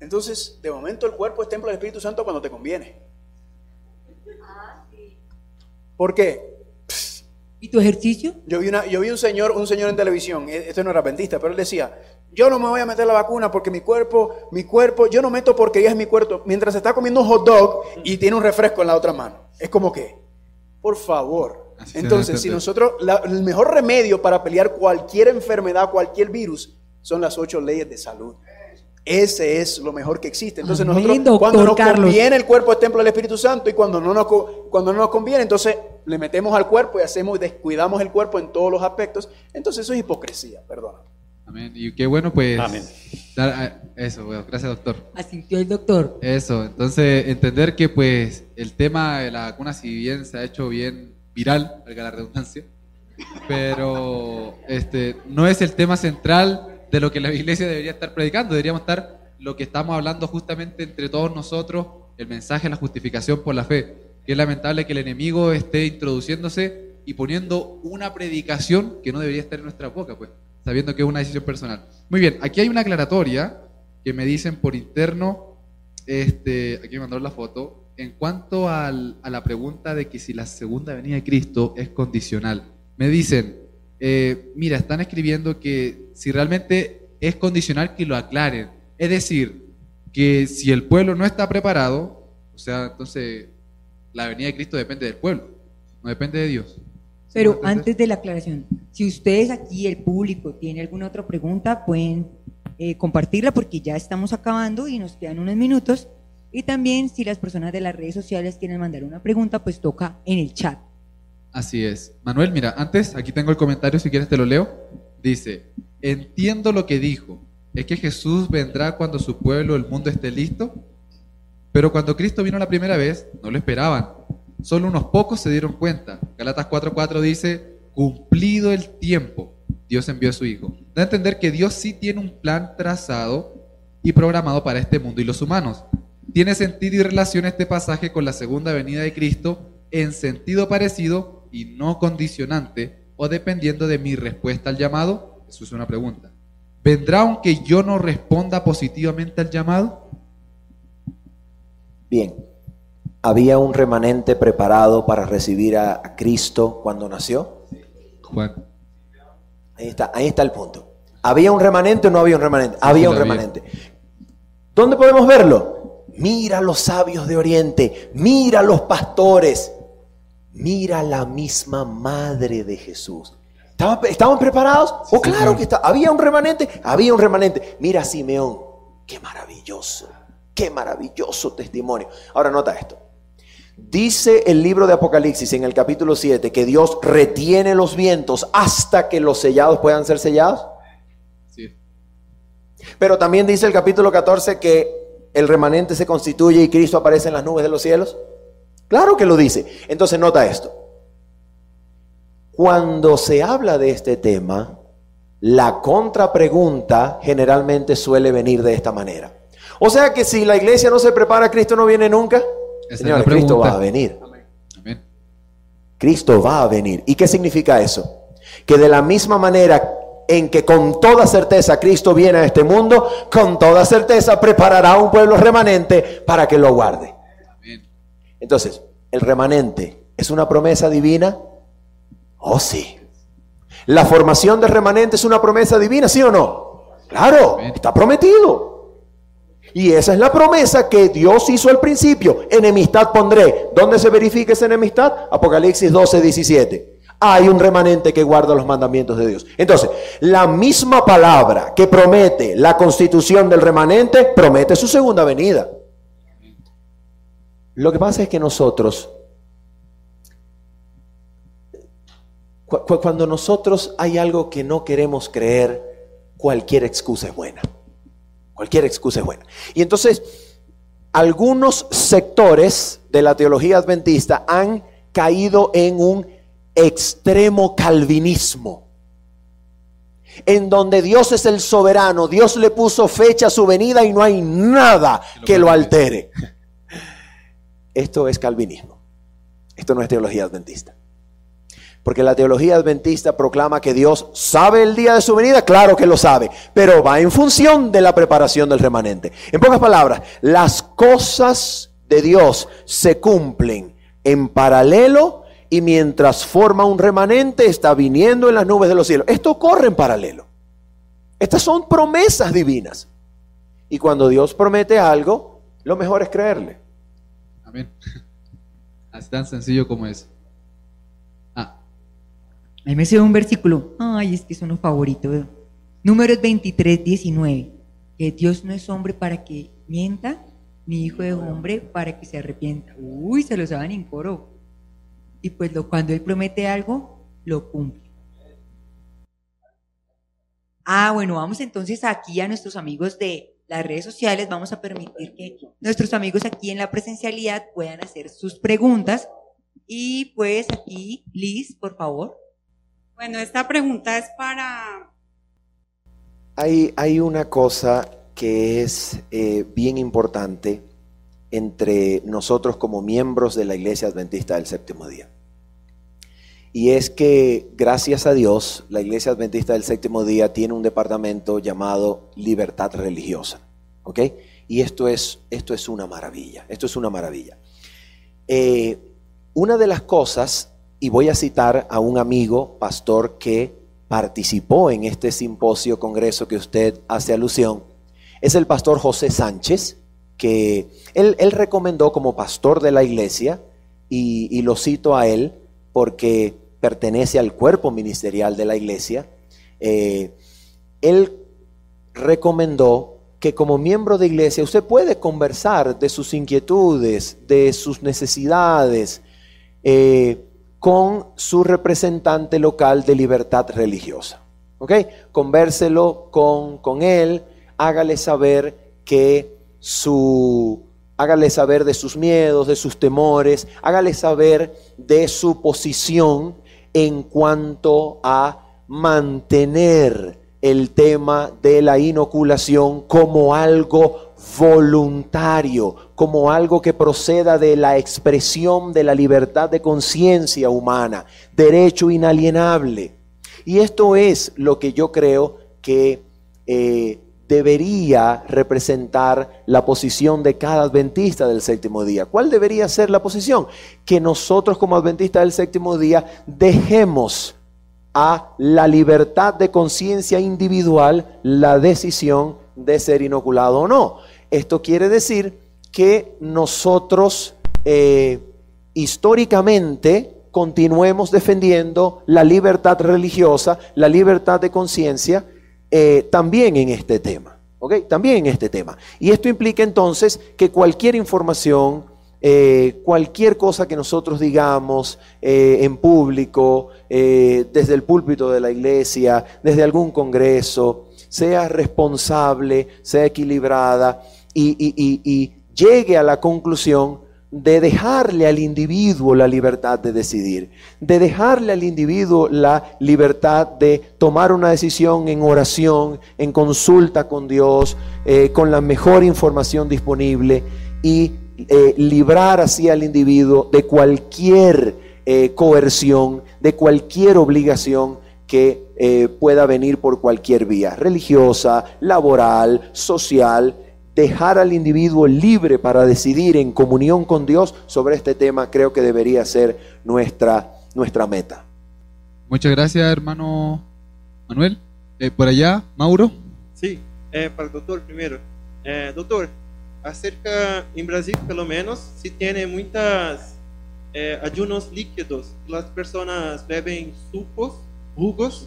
Entonces, de momento el cuerpo es templo del Espíritu Santo cuando te conviene. ¿Por qué? ¿Y tu ejercicio? Yo vi, una, yo vi un señor, un señor en televisión, e- este no era adventista, pero él decía, yo no me voy a meter la vacuna porque mi cuerpo, mi cuerpo, yo no meto porquerías en mi cuerpo, mientras está comiendo un hot dog y tiene un refresco en la otra mano. Es como que, por favor. Así Entonces, si nosotros, la- el mejor remedio para pelear cualquier enfermedad, cualquier virus, son las ocho leyes de salud. Ese es lo mejor que existe. Entonces Amén, nosotros, cuando nos Carlos. conviene el cuerpo es templo del Espíritu Santo y cuando no, nos, cuando no nos conviene, entonces le metemos al cuerpo y hacemos, descuidamos el cuerpo en todos los aspectos. Entonces eso es hipocresía, perdona. Amén. Y qué bueno, pues. Amén. dar- ah, eso, bueno, gracias, doctor. Asintió el doctor. Eso, entonces entender que pues el tema de la vacuna, si bien se ha hecho bien viral, valga la redundancia, pero este no es el tema central de lo que la iglesia debería estar predicando, deberíamos estar lo que estamos hablando justamente entre todos nosotros, el mensaje la justificación por la fe, que es lamentable que el enemigo esté introduciéndose y poniendo una predicación que no debería estar en nuestra boca, pues, sabiendo que es una decisión personal. Muy bien, aquí hay una aclaratoria que me dicen por interno, este, aquí me mandaron la foto, en cuanto al- a la pregunta de que si la segunda venida de Cristo es condicional. Me dicen, eh, mira, están escribiendo que si realmente es condicional, que lo aclaren. Es decir, que si el pueblo no está preparado, o sea, entonces la venida de Cristo depende del pueblo, no depende de Dios. ¿Sí me Pero antes de la aclaración, si ustedes aquí, el público, tiene alguna otra pregunta, pueden eh, compartirla porque ya estamos acabando y nos quedan unos minutos. Y también si las personas de las redes sociales quieren mandar una pregunta, pues toca en el chat. Así es. Manuel, mira, antes, aquí tengo el comentario, si quieres te lo leo. Dice, entiendo lo que dijo. Es que Jesús vendrá cuando su pueblo, el mundo esté listo. Pero cuando Cristo vino la primera vez, no lo esperaban. Solo unos pocos se dieron cuenta. Galatas 4:4 dice, cumplido el tiempo, Dios envió a su Hijo. Da a entender que Dios sí tiene un plan trazado y programado para este mundo y los humanos. Tiene sentido y relación este pasaje con la segunda venida de Cristo en sentido parecido y no condicionante o dependiendo de mi respuesta al llamado. Eso es una pregunta. ¿Vendrá aunque yo no responda positivamente al llamado? Bien, ¿había un remanente preparado para recibir a, a Cristo cuando nació? Juan. Ahí está, ahí está el punto. ¿Había un remanente o no había un remanente? Había un remanente. ¿Dónde podemos verlo? Mira los sabios de Oriente, mira los pastores, mira la misma madre de Jesús. ¿Estaban, estaban preparados? Oh, claro que está. ¿Había un remanente? Había un remanente. Mira Simeón, qué maravilloso, qué maravilloso testimonio. Ahora nota esto. Dice el libro de Apocalipsis en el capítulo 7 que Dios retiene los vientos hasta que los sellados puedan ser sellados. Sí. Pero también dice el capítulo 14 que el remanente se constituye y Cristo aparece en las nubes de los cielos. Claro que lo dice. Entonces nota esto. Cuando se habla de este tema, la contrapregunta generalmente suele venir de esta manera. O sea que si la iglesia no se prepara, Cristo no viene nunca. La Cristo va a venir. Amén. Cristo va a venir. ¿Y qué significa eso? Que de la misma manera en que con toda certeza Cristo viene a este mundo, con toda certeza preparará un pueblo remanente para que lo guarde. Entonces, ¿el remanente es una promesa divina? Oh, sí. ¿La formación del remanente es una promesa divina, sí o no? Claro, está prometido. Y esa es la promesa que Dios hizo al principio. Enemistad pondré. ¿Dónde se verifica esa enemistad? Apocalipsis 12, 17. Hay un remanente que guarda los mandamientos de Dios. Entonces, la misma palabra que promete la constitución del remanente, promete su segunda venida. Lo que pasa es que nosotros, cuando nosotros hay algo que no queremos creer, cualquier excusa es buena. Cualquier excusa es buena. Y entonces, algunos sectores de la teología adventista han caído en un extremo calvinismo, en donde Dios es el soberano, Dios le puso fecha a su venida y no hay nada que lo altere. Esto es calvinismo. Esto no es teología adventista. Porque la teología adventista proclama que Dios sabe el día de su venida, claro que lo sabe, pero va en función de la preparación del remanente. En pocas palabras, las cosas de Dios se cumplen en paralelo y mientras forma un remanente está viniendo en las nubes de los cielos. Esto corre en paralelo. Estas son promesas divinas. Y cuando Dios promete algo, lo mejor es creerle. Amén. Así tan sencillo como es. Ah. A mí me se un versículo. Ay, es que es uno favorito. Números 23, 19. Que Dios no es hombre para que mienta, ni hijo de hombre para que se arrepienta. Uy, se lo saben en coro. Y pues lo, cuando Él promete algo, lo cumple. Ah, bueno, vamos entonces aquí a nuestros amigos de las redes sociales, vamos a permitir que nuestros amigos aquí en la presencialidad puedan hacer sus preguntas. Y pues aquí, Liz, por favor. Bueno, esta pregunta es para... Hay, hay una cosa que es eh, bien importante entre nosotros como miembros de la Iglesia Adventista del Séptimo Día. Y es que, gracias a Dios, la Iglesia Adventista del Séptimo Día tiene un departamento llamado Libertad Religiosa. ¿Ok? Y esto es, esto es una maravilla. Esto es una maravilla. Eh, una de las cosas, y voy a citar a un amigo, pastor, que participó en este simposio, congreso que usted hace alusión, es el pastor José Sánchez, que él, recomendó como pastor de la iglesia, y lo cito a él porque pertenece al cuerpo ministerial de la iglesia, eh, él recomendó que como miembro de iglesia usted puede conversar de sus inquietudes, de sus necesidades, eh, con su representante local de libertad religiosa. ¿Ok? Convérselo con, con él, hágale saber que su, hágale saber de sus miedos, de sus temores, hágale saber de su posición en cuanto a mantener el tema de la inoculación como algo voluntario, como algo que proceda de la expresión de la libertad de conciencia humana, derecho inalienable. Y esto es lo que yo creo que eh, debería representar la posición de cada adventista del séptimo día. ¿Cuál debería ser la posición? Que nosotros como adventistas del séptimo día dejemos a la libertad de conciencia individual la decisión de ser inoculado o no. Esto quiere decir que nosotros eh, históricamente continuemos defendiendo la libertad religiosa, la libertad de conciencia, eh, también en este tema. ¿ok? También en este tema. Y esto implica entonces que cualquier información, eh, cualquier cosa que nosotros digamos eh, en público, desde el púlpito de la iglesia, desde algún congreso, sea responsable, sea equilibrada y llegue a la conclusión de dejarle al individuo la libertad de decidir, de dejarle al individuo la libertad de tomar una decisión en oración, en consulta con Dios, eh, con la mejor información disponible y eh, librar así al individuo de cualquier eh, coerción, de cualquier obligación que pueda venir por cualquier vía, religiosa, laboral, social, dejar al individuo libre para decidir en comunión con Dios sobre este tema creo que debería ser nuestra, nuestra meta. Muchas gracias, hermano Manuel. Eh, por allá, Mauro. Sí, eh, para el doctor primero. Eh, doctor, acerca, en Brasil pelo menos, se tiene muitas eh, ayunos líquidos. Las personas beben sucos, jugos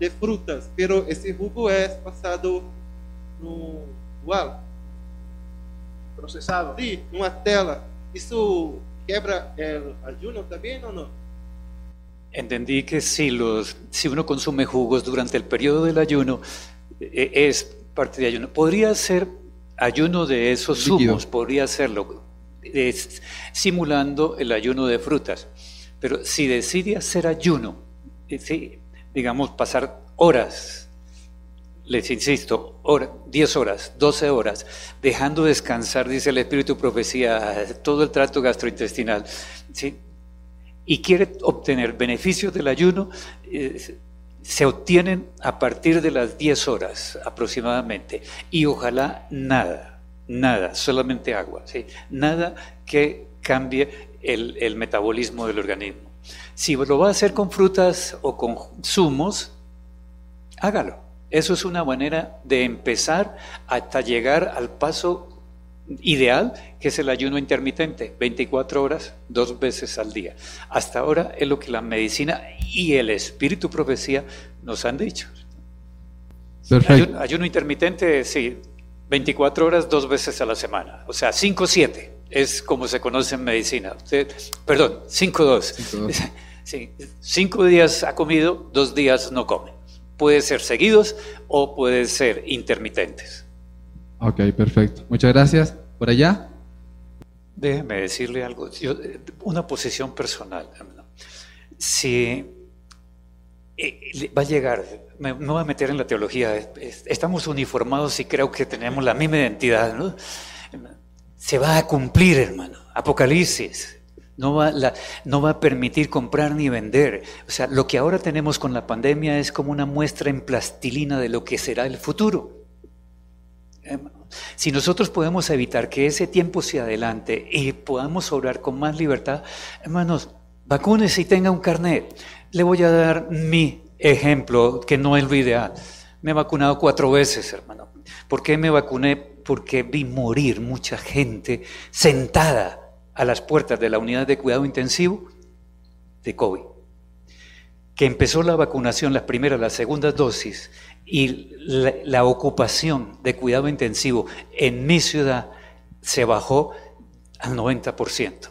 de frutas, pero ese jugo es pasado no igual, Procesado. sí, numa tela. Isso quebra el ayuno también o no? Entendí que si, los, si uno consume jugos durante el periodo del ayuno, eh, es parte de ayuno. Podría ser ayuno de esos zumos, podría hacerlo, es- simulando el ayuno de frutas. Pero si decide hacer ayuno, eh, sí, digamos, pasar horas, les insisto, hora- 10 horas, 12 horas, dejando descansar, dice el Espíritu Profecía, todo el trato gastrointestinal, ¿sí? y quiere obtener beneficios del ayuno, eh, se obtienen a partir de las 10 horas aproximadamente. Y ojalá nada, nada, solamente agua, ¿sí? nada que cambie el, el metabolismo del organismo. Si lo va a hacer con frutas o con zumos, hágalo. Eso es una manera de empezar hasta llegar al paso ideal, que es el ayuno intermitente, 24 horas, dos veces al día. Hasta ahora es lo que la medicina y el espíritu profecía nos han dicho. Ayuno, ayuno intermitente, sí, 24 horas, dos veces a la semana. O sea, 5-7 es como se conoce en medicina. Usted, perdón, 5-2. 5-2. Sí, cinco días ha comido, dos días no come. Puede ser seguidos o puede ser intermitentes. Ok, perfecto. Muchas gracias. ¿Por allá? Déjeme decirle algo, yo, eh, una posición personal. Si eh, va a llegar, me, me voy a meter en la teología, es- es- estamos uniformados y creo que tenemos la misma identidad, ¿no? Se va a cumplir, hermano. Apocalipsis. No va, no va a permitir comprar ni vender. O sea, lo que ahora tenemos con la pandemia es como una muestra en plastilina de lo que será el futuro. Hermano, Si nosotros podemos evitar que ese tiempo se adelante y podamos obrar con más libertad, hermanos, vacúnese y tenga un carnet. Le voy a dar mi ejemplo, que no es lo ideal. Me he vacunado cuatro veces, hermano. ¿Por qué me vacuné? Porque vi morir mucha gente sentada a las puertas de la unidad de cuidado intensivo de COVID que empezó la vacunación, las primeras, las segundas dosis, y la, ocupación de cuidado intensivo en mi ciudad se bajó al 90%.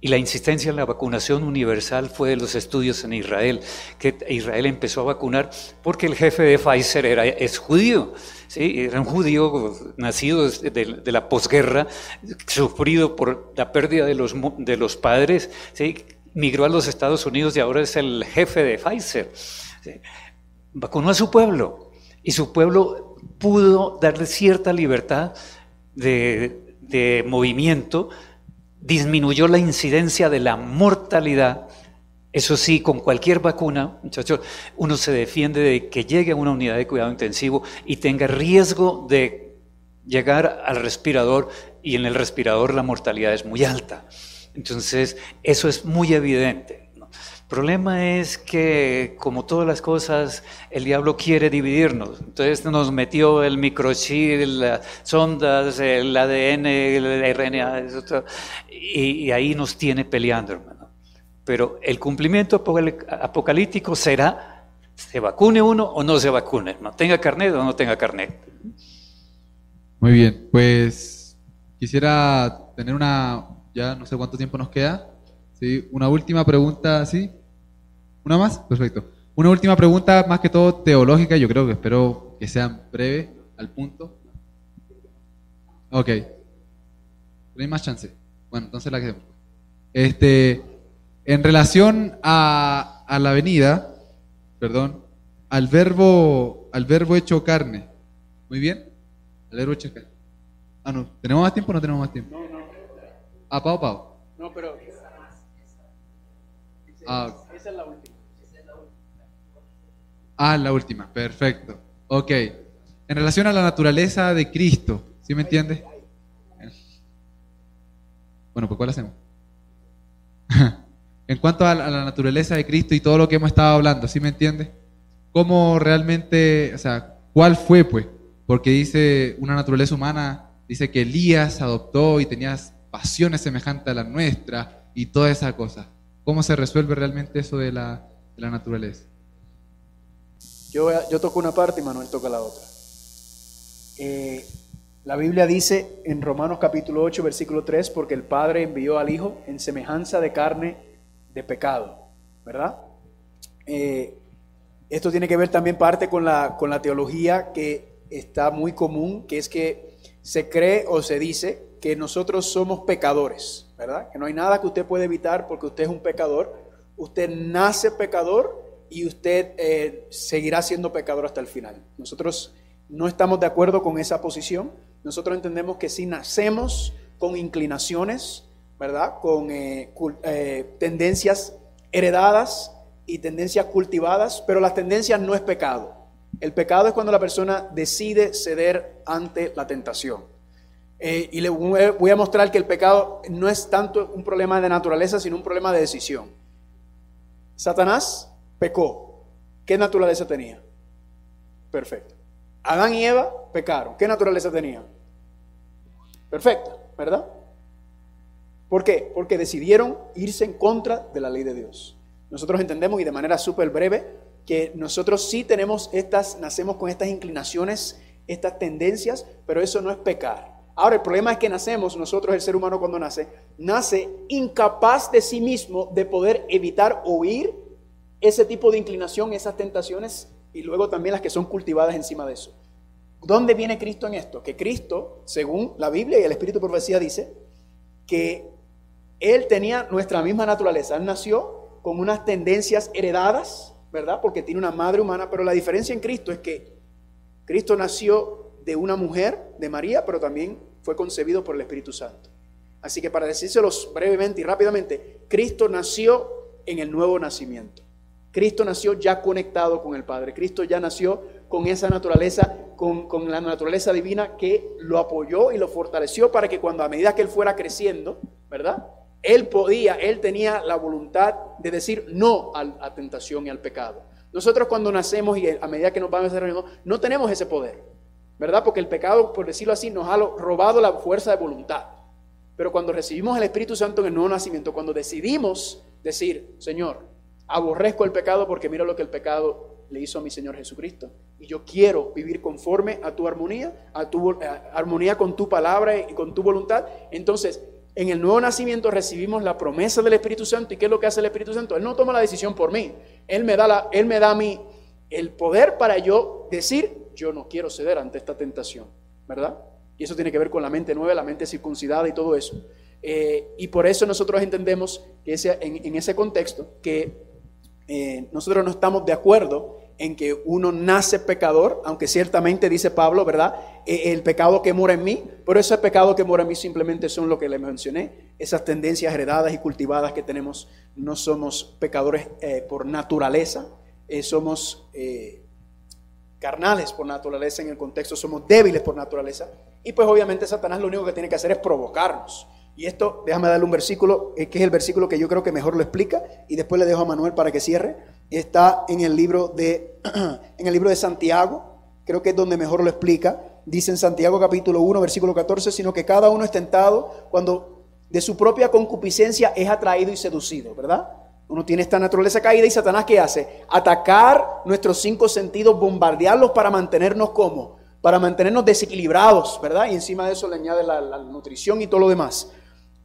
Y la insistencia en la vacunación universal fue de los estudios en Israel, que Israel empezó a vacunar porque el jefe de Pfizer era, es judío, ¿sí? era un judío nacido de, de la posguerra, sufrido por la pérdida de los, de los padres, ¿sí? migró a los Estados Unidos y ahora es el jefe de Pfizer. ¿sí? Vacunó a su pueblo y su pueblo pudo darle cierta libertad de, de movimiento, disminuyó la incidencia de la mortalidad. Eso sí, con cualquier vacuna, muchachos, uno se defiende de que llegue a una unidad de cuidado intensivo y tenga riesgo de llegar al respirador y en el respirador la mortalidad es muy alta. Entonces, eso es muy evidente. Problema es que, como todas las cosas, el diablo quiere dividirnos. Entonces nos metió el microchip, las sondas, el ADN, el RNA, y, ahí nos tiene peleando, hermano. Pero el cumplimiento apocalí- apocalíptico será, se vacune uno o no se vacune, hermano. tenga carnet o no tenga carnet. Muy bien, pues quisiera tener una, ya no sé cuánto tiempo nos queda, ¿sí? Una última pregunta, ¿sí? ¿Una más? Perfecto. Una última pregunta, más que todo teológica, yo creo que espero que sea breve, al punto. Ok. No hay más chance. Bueno, entonces la quedemos. Este, en relación a, a la venida, perdón, al verbo, al verbo hecho carne. Muy bien. Al verbo hecho carne. Ah, no. ¿Tenemos más tiempo o no tenemos más tiempo? No, no, Ah, Pau, Pau. no, pero Ah, esa es la última. Ah, la última, perfecto. Ok. En relación a la naturaleza de Cristo, ¿sí me entiende? Bueno, pues ¿cuál hacemos? en cuanto a la, naturaleza de Cristo y todo lo que hemos estado hablando, ¿sí me entiende? ¿Cómo realmente, o sea, cuál fue pues? Porque dice una naturaleza humana dice que Elías adoptó y tenía pasiones semejantes a la nuestra y toda esa cosa. ¿Cómo se resuelve realmente eso de la, naturaleza? Yo, yo toco una parte y Manuel toca la otra. Eh, la Biblia dice en Romanos capítulo 8, versículo 3, porque el Padre envió al Hijo en semejanza de carne de pecado, ¿verdad? Eh, esto tiene que ver también parte con la, con la teología que está muy común, que es que se cree o se dice que nosotros somos pecadores, ¿verdad? Que no hay nada que usted pueda evitar porque usted es un pecador. Usted nace pecador y usted eh, seguirá siendo pecador hasta el final. Nosotros no estamos de acuerdo con esa posición. Nosotros entendemos que si nacemos con inclinaciones, ¿verdad? Con eh, eh, tendencias heredadas y tendencias cultivadas, pero las tendencias no es pecado. El pecado es cuando la persona decide ceder ante la tentación. Eh, y le voy a mostrar que el pecado no es tanto un problema de naturaleza, sino un problema de decisión. Satanás pecó. ¿Qué naturaleza tenía? Perfecto. Adán y Eva pecaron. ¿Qué naturaleza tenían? Perfecta, ¿verdad? ¿Por qué? Porque decidieron irse en contra de la ley de Dios. Nosotros entendemos y de manera súper breve que nosotros sí tenemos estas, nacemos con estas inclinaciones, estas tendencias, pero eso no es pecar. Ahora, el problema es que nacemos, nosotros, el ser humano cuando nace, nace incapaz de sí mismo de poder evitar oír ese tipo de inclinación, esas tentaciones y luego también las que son cultivadas encima de eso. ¿Dónde viene Cristo en esto? Que Cristo, según la Biblia y el Espíritu de Profecía, dice que Él tenía nuestra misma naturaleza. Él nació con unas tendencias heredadas, ¿verdad? Porque tiene una madre humana, pero la diferencia en Cristo es que Cristo nació de una mujer, de María, pero también fue concebido por el Espíritu Santo. Así que para decírselos brevemente y rápidamente, Cristo nació en el nuevo nacimiento. Cristo nació ya conectado con el Padre. Cristo ya nació con esa naturaleza, con, la naturaleza divina que lo apoyó y lo fortaleció para que cuando a medida que él fuera creciendo, ¿verdad? Él podía, él tenía la voluntad de decir no a la tentación y al pecado. Nosotros cuando nacemos y a medida que nos vamos desarrollando, no tenemos ese poder, ¿verdad? Porque el pecado, por decirlo así, nos ha robado la fuerza de voluntad. Pero cuando recibimos el Espíritu Santo en el nuevo nacimiento, cuando decidimos decir, Señor, Aborrezco el pecado porque mira lo que el pecado le hizo a mi Señor Jesucristo. Y yo quiero vivir conforme a tu armonía, a tu armonía con tu palabra y con tu voluntad. Entonces, en el nuevo nacimiento recibimos la promesa del Espíritu Santo. ¿Y qué es lo que hace el Espíritu Santo? Él no toma la decisión por mí. Él me da, la, él me da a el poder para yo decir, yo no quiero ceder ante esta tentación. ¿Verdad? Y eso tiene que ver con la mente nueva, la mente circuncidada y todo eso. Eh, y por eso nosotros entendemos que en ese contexto que eh, nosotros no estamos de acuerdo en que uno nace pecador, aunque ciertamente dice Pablo, ¿verdad? Eh, el pecado que mora en mí, pero ese pecado que mora en mí simplemente son lo que le mencioné, esas tendencias heredadas y cultivadas que tenemos, no somos pecadores por naturaleza, somos carnales por naturaleza en el contexto, somos débiles por naturaleza, y pues obviamente Satanás lo único que tiene que hacer es provocarnos. Y esto, déjame darle un versículo, eh, que es el versículo que yo creo que mejor lo explica, y después le dejo a Manuel para que cierre. Está en el libro de, en el libro de Santiago, creo que es donde mejor lo explica. Dice en Santiago capítulo 1, versículo 14, sino que cada uno es tentado cuando de su propia concupiscencia es atraído y seducido, ¿verdad? Uno tiene esta naturaleza caída y Satanás ¿qué hace? Atacar nuestros cinco sentidos, bombardearlos para mantenernos como, para mantenernos desequilibrados, ¿verdad? Y encima de eso le añade la, la nutrición y todo lo demás.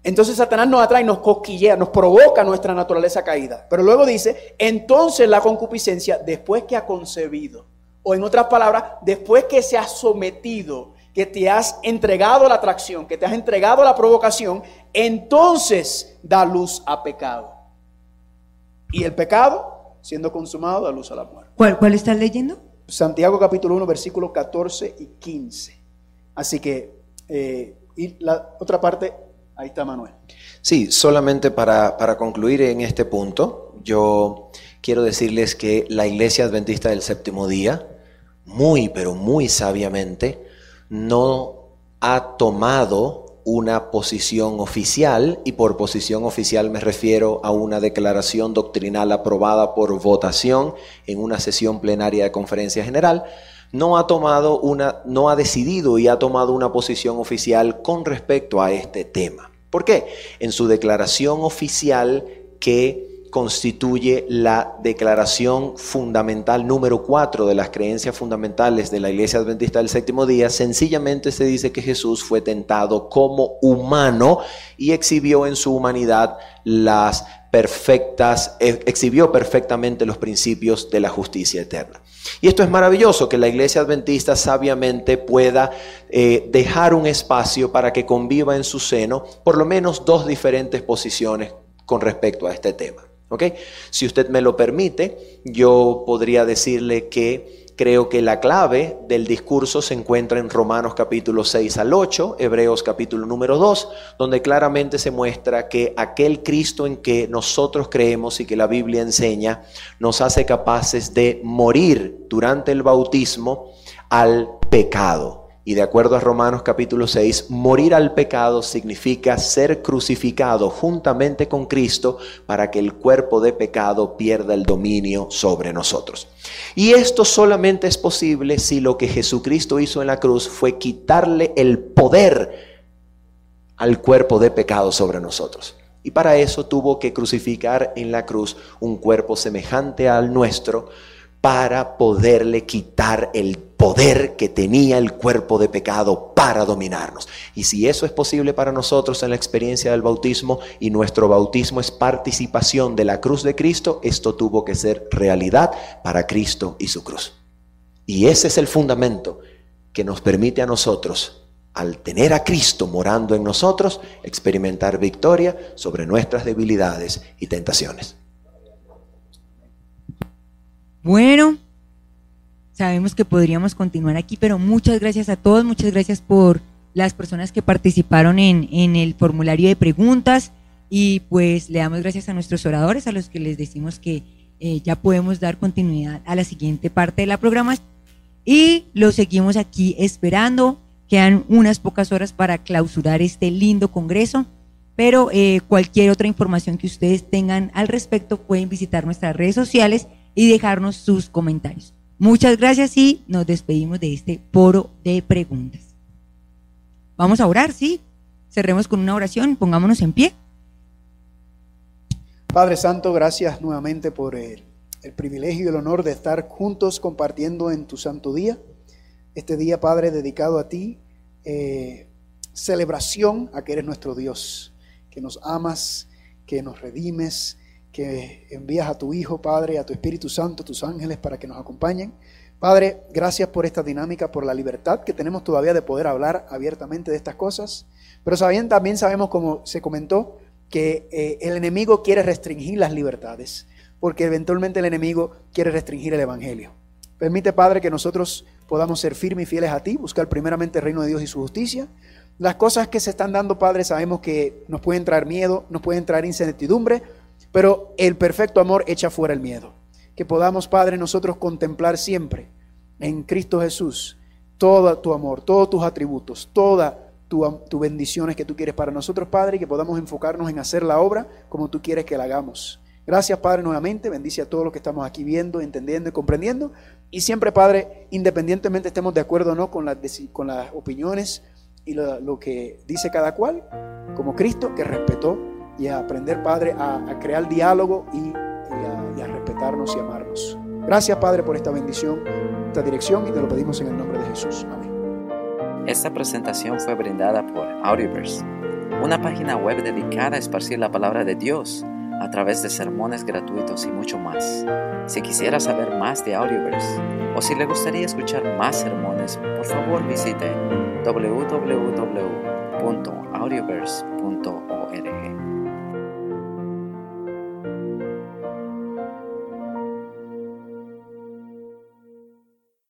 Entonces Satanás nos atrae, nos cosquillea, nos provoca nuestra naturaleza caída. Pero luego dice, entonces la concupiscencia, después que ha concebido, o en otras palabras, después que se ha sometido, que te has entregado la atracción, que te has entregado la provocación, entonces da luz a pecado. Y el pecado, siendo consumado, da luz a la muerte. ¿Cuál, cuál estás leyendo? Santiago capítulo 1, versículos 14 y 15. Así que, eh, y la otra parte Ahí está Manuel. Sí, solamente para, para concluir en este punto, yo quiero decirles que la Iglesia Adventista del Séptimo Día, muy, pero muy sabiamente, no ha tomado una posición oficial, y por posición oficial me refiero a una declaración doctrinal aprobada por votación en una sesión plenaria de conferencia general, no ha tomado una, no ha decidido y ha tomado una posición oficial con respecto a este tema. ¿Por qué? En su declaración oficial que constituye la declaración fundamental número 4 de las creencias fundamentales de la Iglesia Adventista del Séptimo Día, sencillamente se dice que Jesús fue tentado como humano y exhibió en su humanidad las perfectas, exhibió perfectamente los principios de la justicia eterna. Y esto es maravilloso, que la iglesia adventista sabiamente pueda eh, dejar un espacio para que conviva en su seno por lo menos dos diferentes posiciones con respecto a este tema. Si usted me lo permite, yo podría decirle que creo que la clave del discurso se encuentra en Romanos capítulo 6 al 8, Hebreos capítulo número 2, donde claramente se muestra que aquel Cristo en que nosotros creemos y que la Biblia enseña nos hace capaces de morir durante el bautismo al pecado. Y de acuerdo a Romanos capítulo 6, morir al pecado significa ser crucificado juntamente con Cristo para que el cuerpo de pecado pierda el dominio sobre nosotros. Y esto solamente es posible si lo que Jesucristo hizo en la cruz fue quitarle el poder al cuerpo de pecado sobre nosotros. Y para eso tuvo que crucificar en la cruz un cuerpo semejante al nuestro para poderle quitar el poder que tenía el cuerpo de pecado para dominarnos. Y si eso es posible para nosotros en la experiencia del bautismo y nuestro bautismo es participación de la cruz de Cristo, esto tuvo que ser realidad para Cristo y su cruz. Y ese es el fundamento que nos permite a nosotros, al tener a Cristo morando en nosotros, experimentar victoria sobre nuestras debilidades y tentaciones. Bueno, sabemos que podríamos continuar aquí, pero muchas gracias a todos, muchas gracias por las personas que participaron en, el formulario de preguntas y pues le damos gracias a nuestros oradores, a los que les decimos que eh, ya podemos dar continuidad a la siguiente parte de la programación y lo seguimos aquí esperando. Quedan unas pocas horas para clausurar este lindo congreso, pero eh, cualquier otra información que ustedes tengan al respecto pueden visitar nuestras redes sociales y dejarnos sus comentarios. Muchas gracias y nos despedimos de este foro de preguntas. Vamos a orar, ¿sí? Cerremos con una oración, pongámonos en pie. Padre Santo, gracias nuevamente por el, privilegio y el honor de estar juntos compartiendo en tu santo día. Este día, Padre, dedicado a ti, eh, celebración a que eres nuestro Dios, que nos amas, que nos redimes, que envías a tu Hijo, Padre, a tu Espíritu Santo, tus ángeles para que nos acompañen. Padre, gracias por esta dinámica, por la libertad que tenemos todavía de poder hablar abiertamente de estas cosas. Pero también sabemos, como se comentó, que eh, el enemigo quiere restringir las libertades, porque eventualmente el enemigo quiere restringir el Evangelio. Permite, Padre, que nosotros podamos ser firmes y fieles a ti, buscar primeramente el reino de Dios y su justicia. Las cosas que se están dando, Padre, sabemos que nos pueden traer miedo, nos pueden traer incertidumbre, pero el perfecto amor echa fuera el miedo. Que podamos, Padre, nosotros contemplar siempre en Cristo Jesús todo tu amor, todos tus atributos, todas tus bendiciones que tú quieres para nosotros, Padre, y que podamos enfocarnos en hacer la obra como tú quieres que la hagamos. Gracias, Padre, nuevamente. Bendice a todos los que estamos aquí viendo, entendiendo y comprendiendo. Y siempre, Padre, independientemente estemos de acuerdo o no con las, con las opiniones y lo que dice cada cual, como Cristo que respetó y a aprender, Padre, a, crear diálogo y, a, respetarnos y amarnos. Gracias, Padre, por esta bendición, esta dirección y te lo pedimos en el nombre de Jesús. Amén. Esta presentación fue brindada por Audioverse, una página web dedicada a esparcir la palabra de Dios a través de sermones gratuitos y mucho más. Si quisiera saber más de Audioverse o si le gustaría escuchar más sermones, por favor visite www.audioverse.org.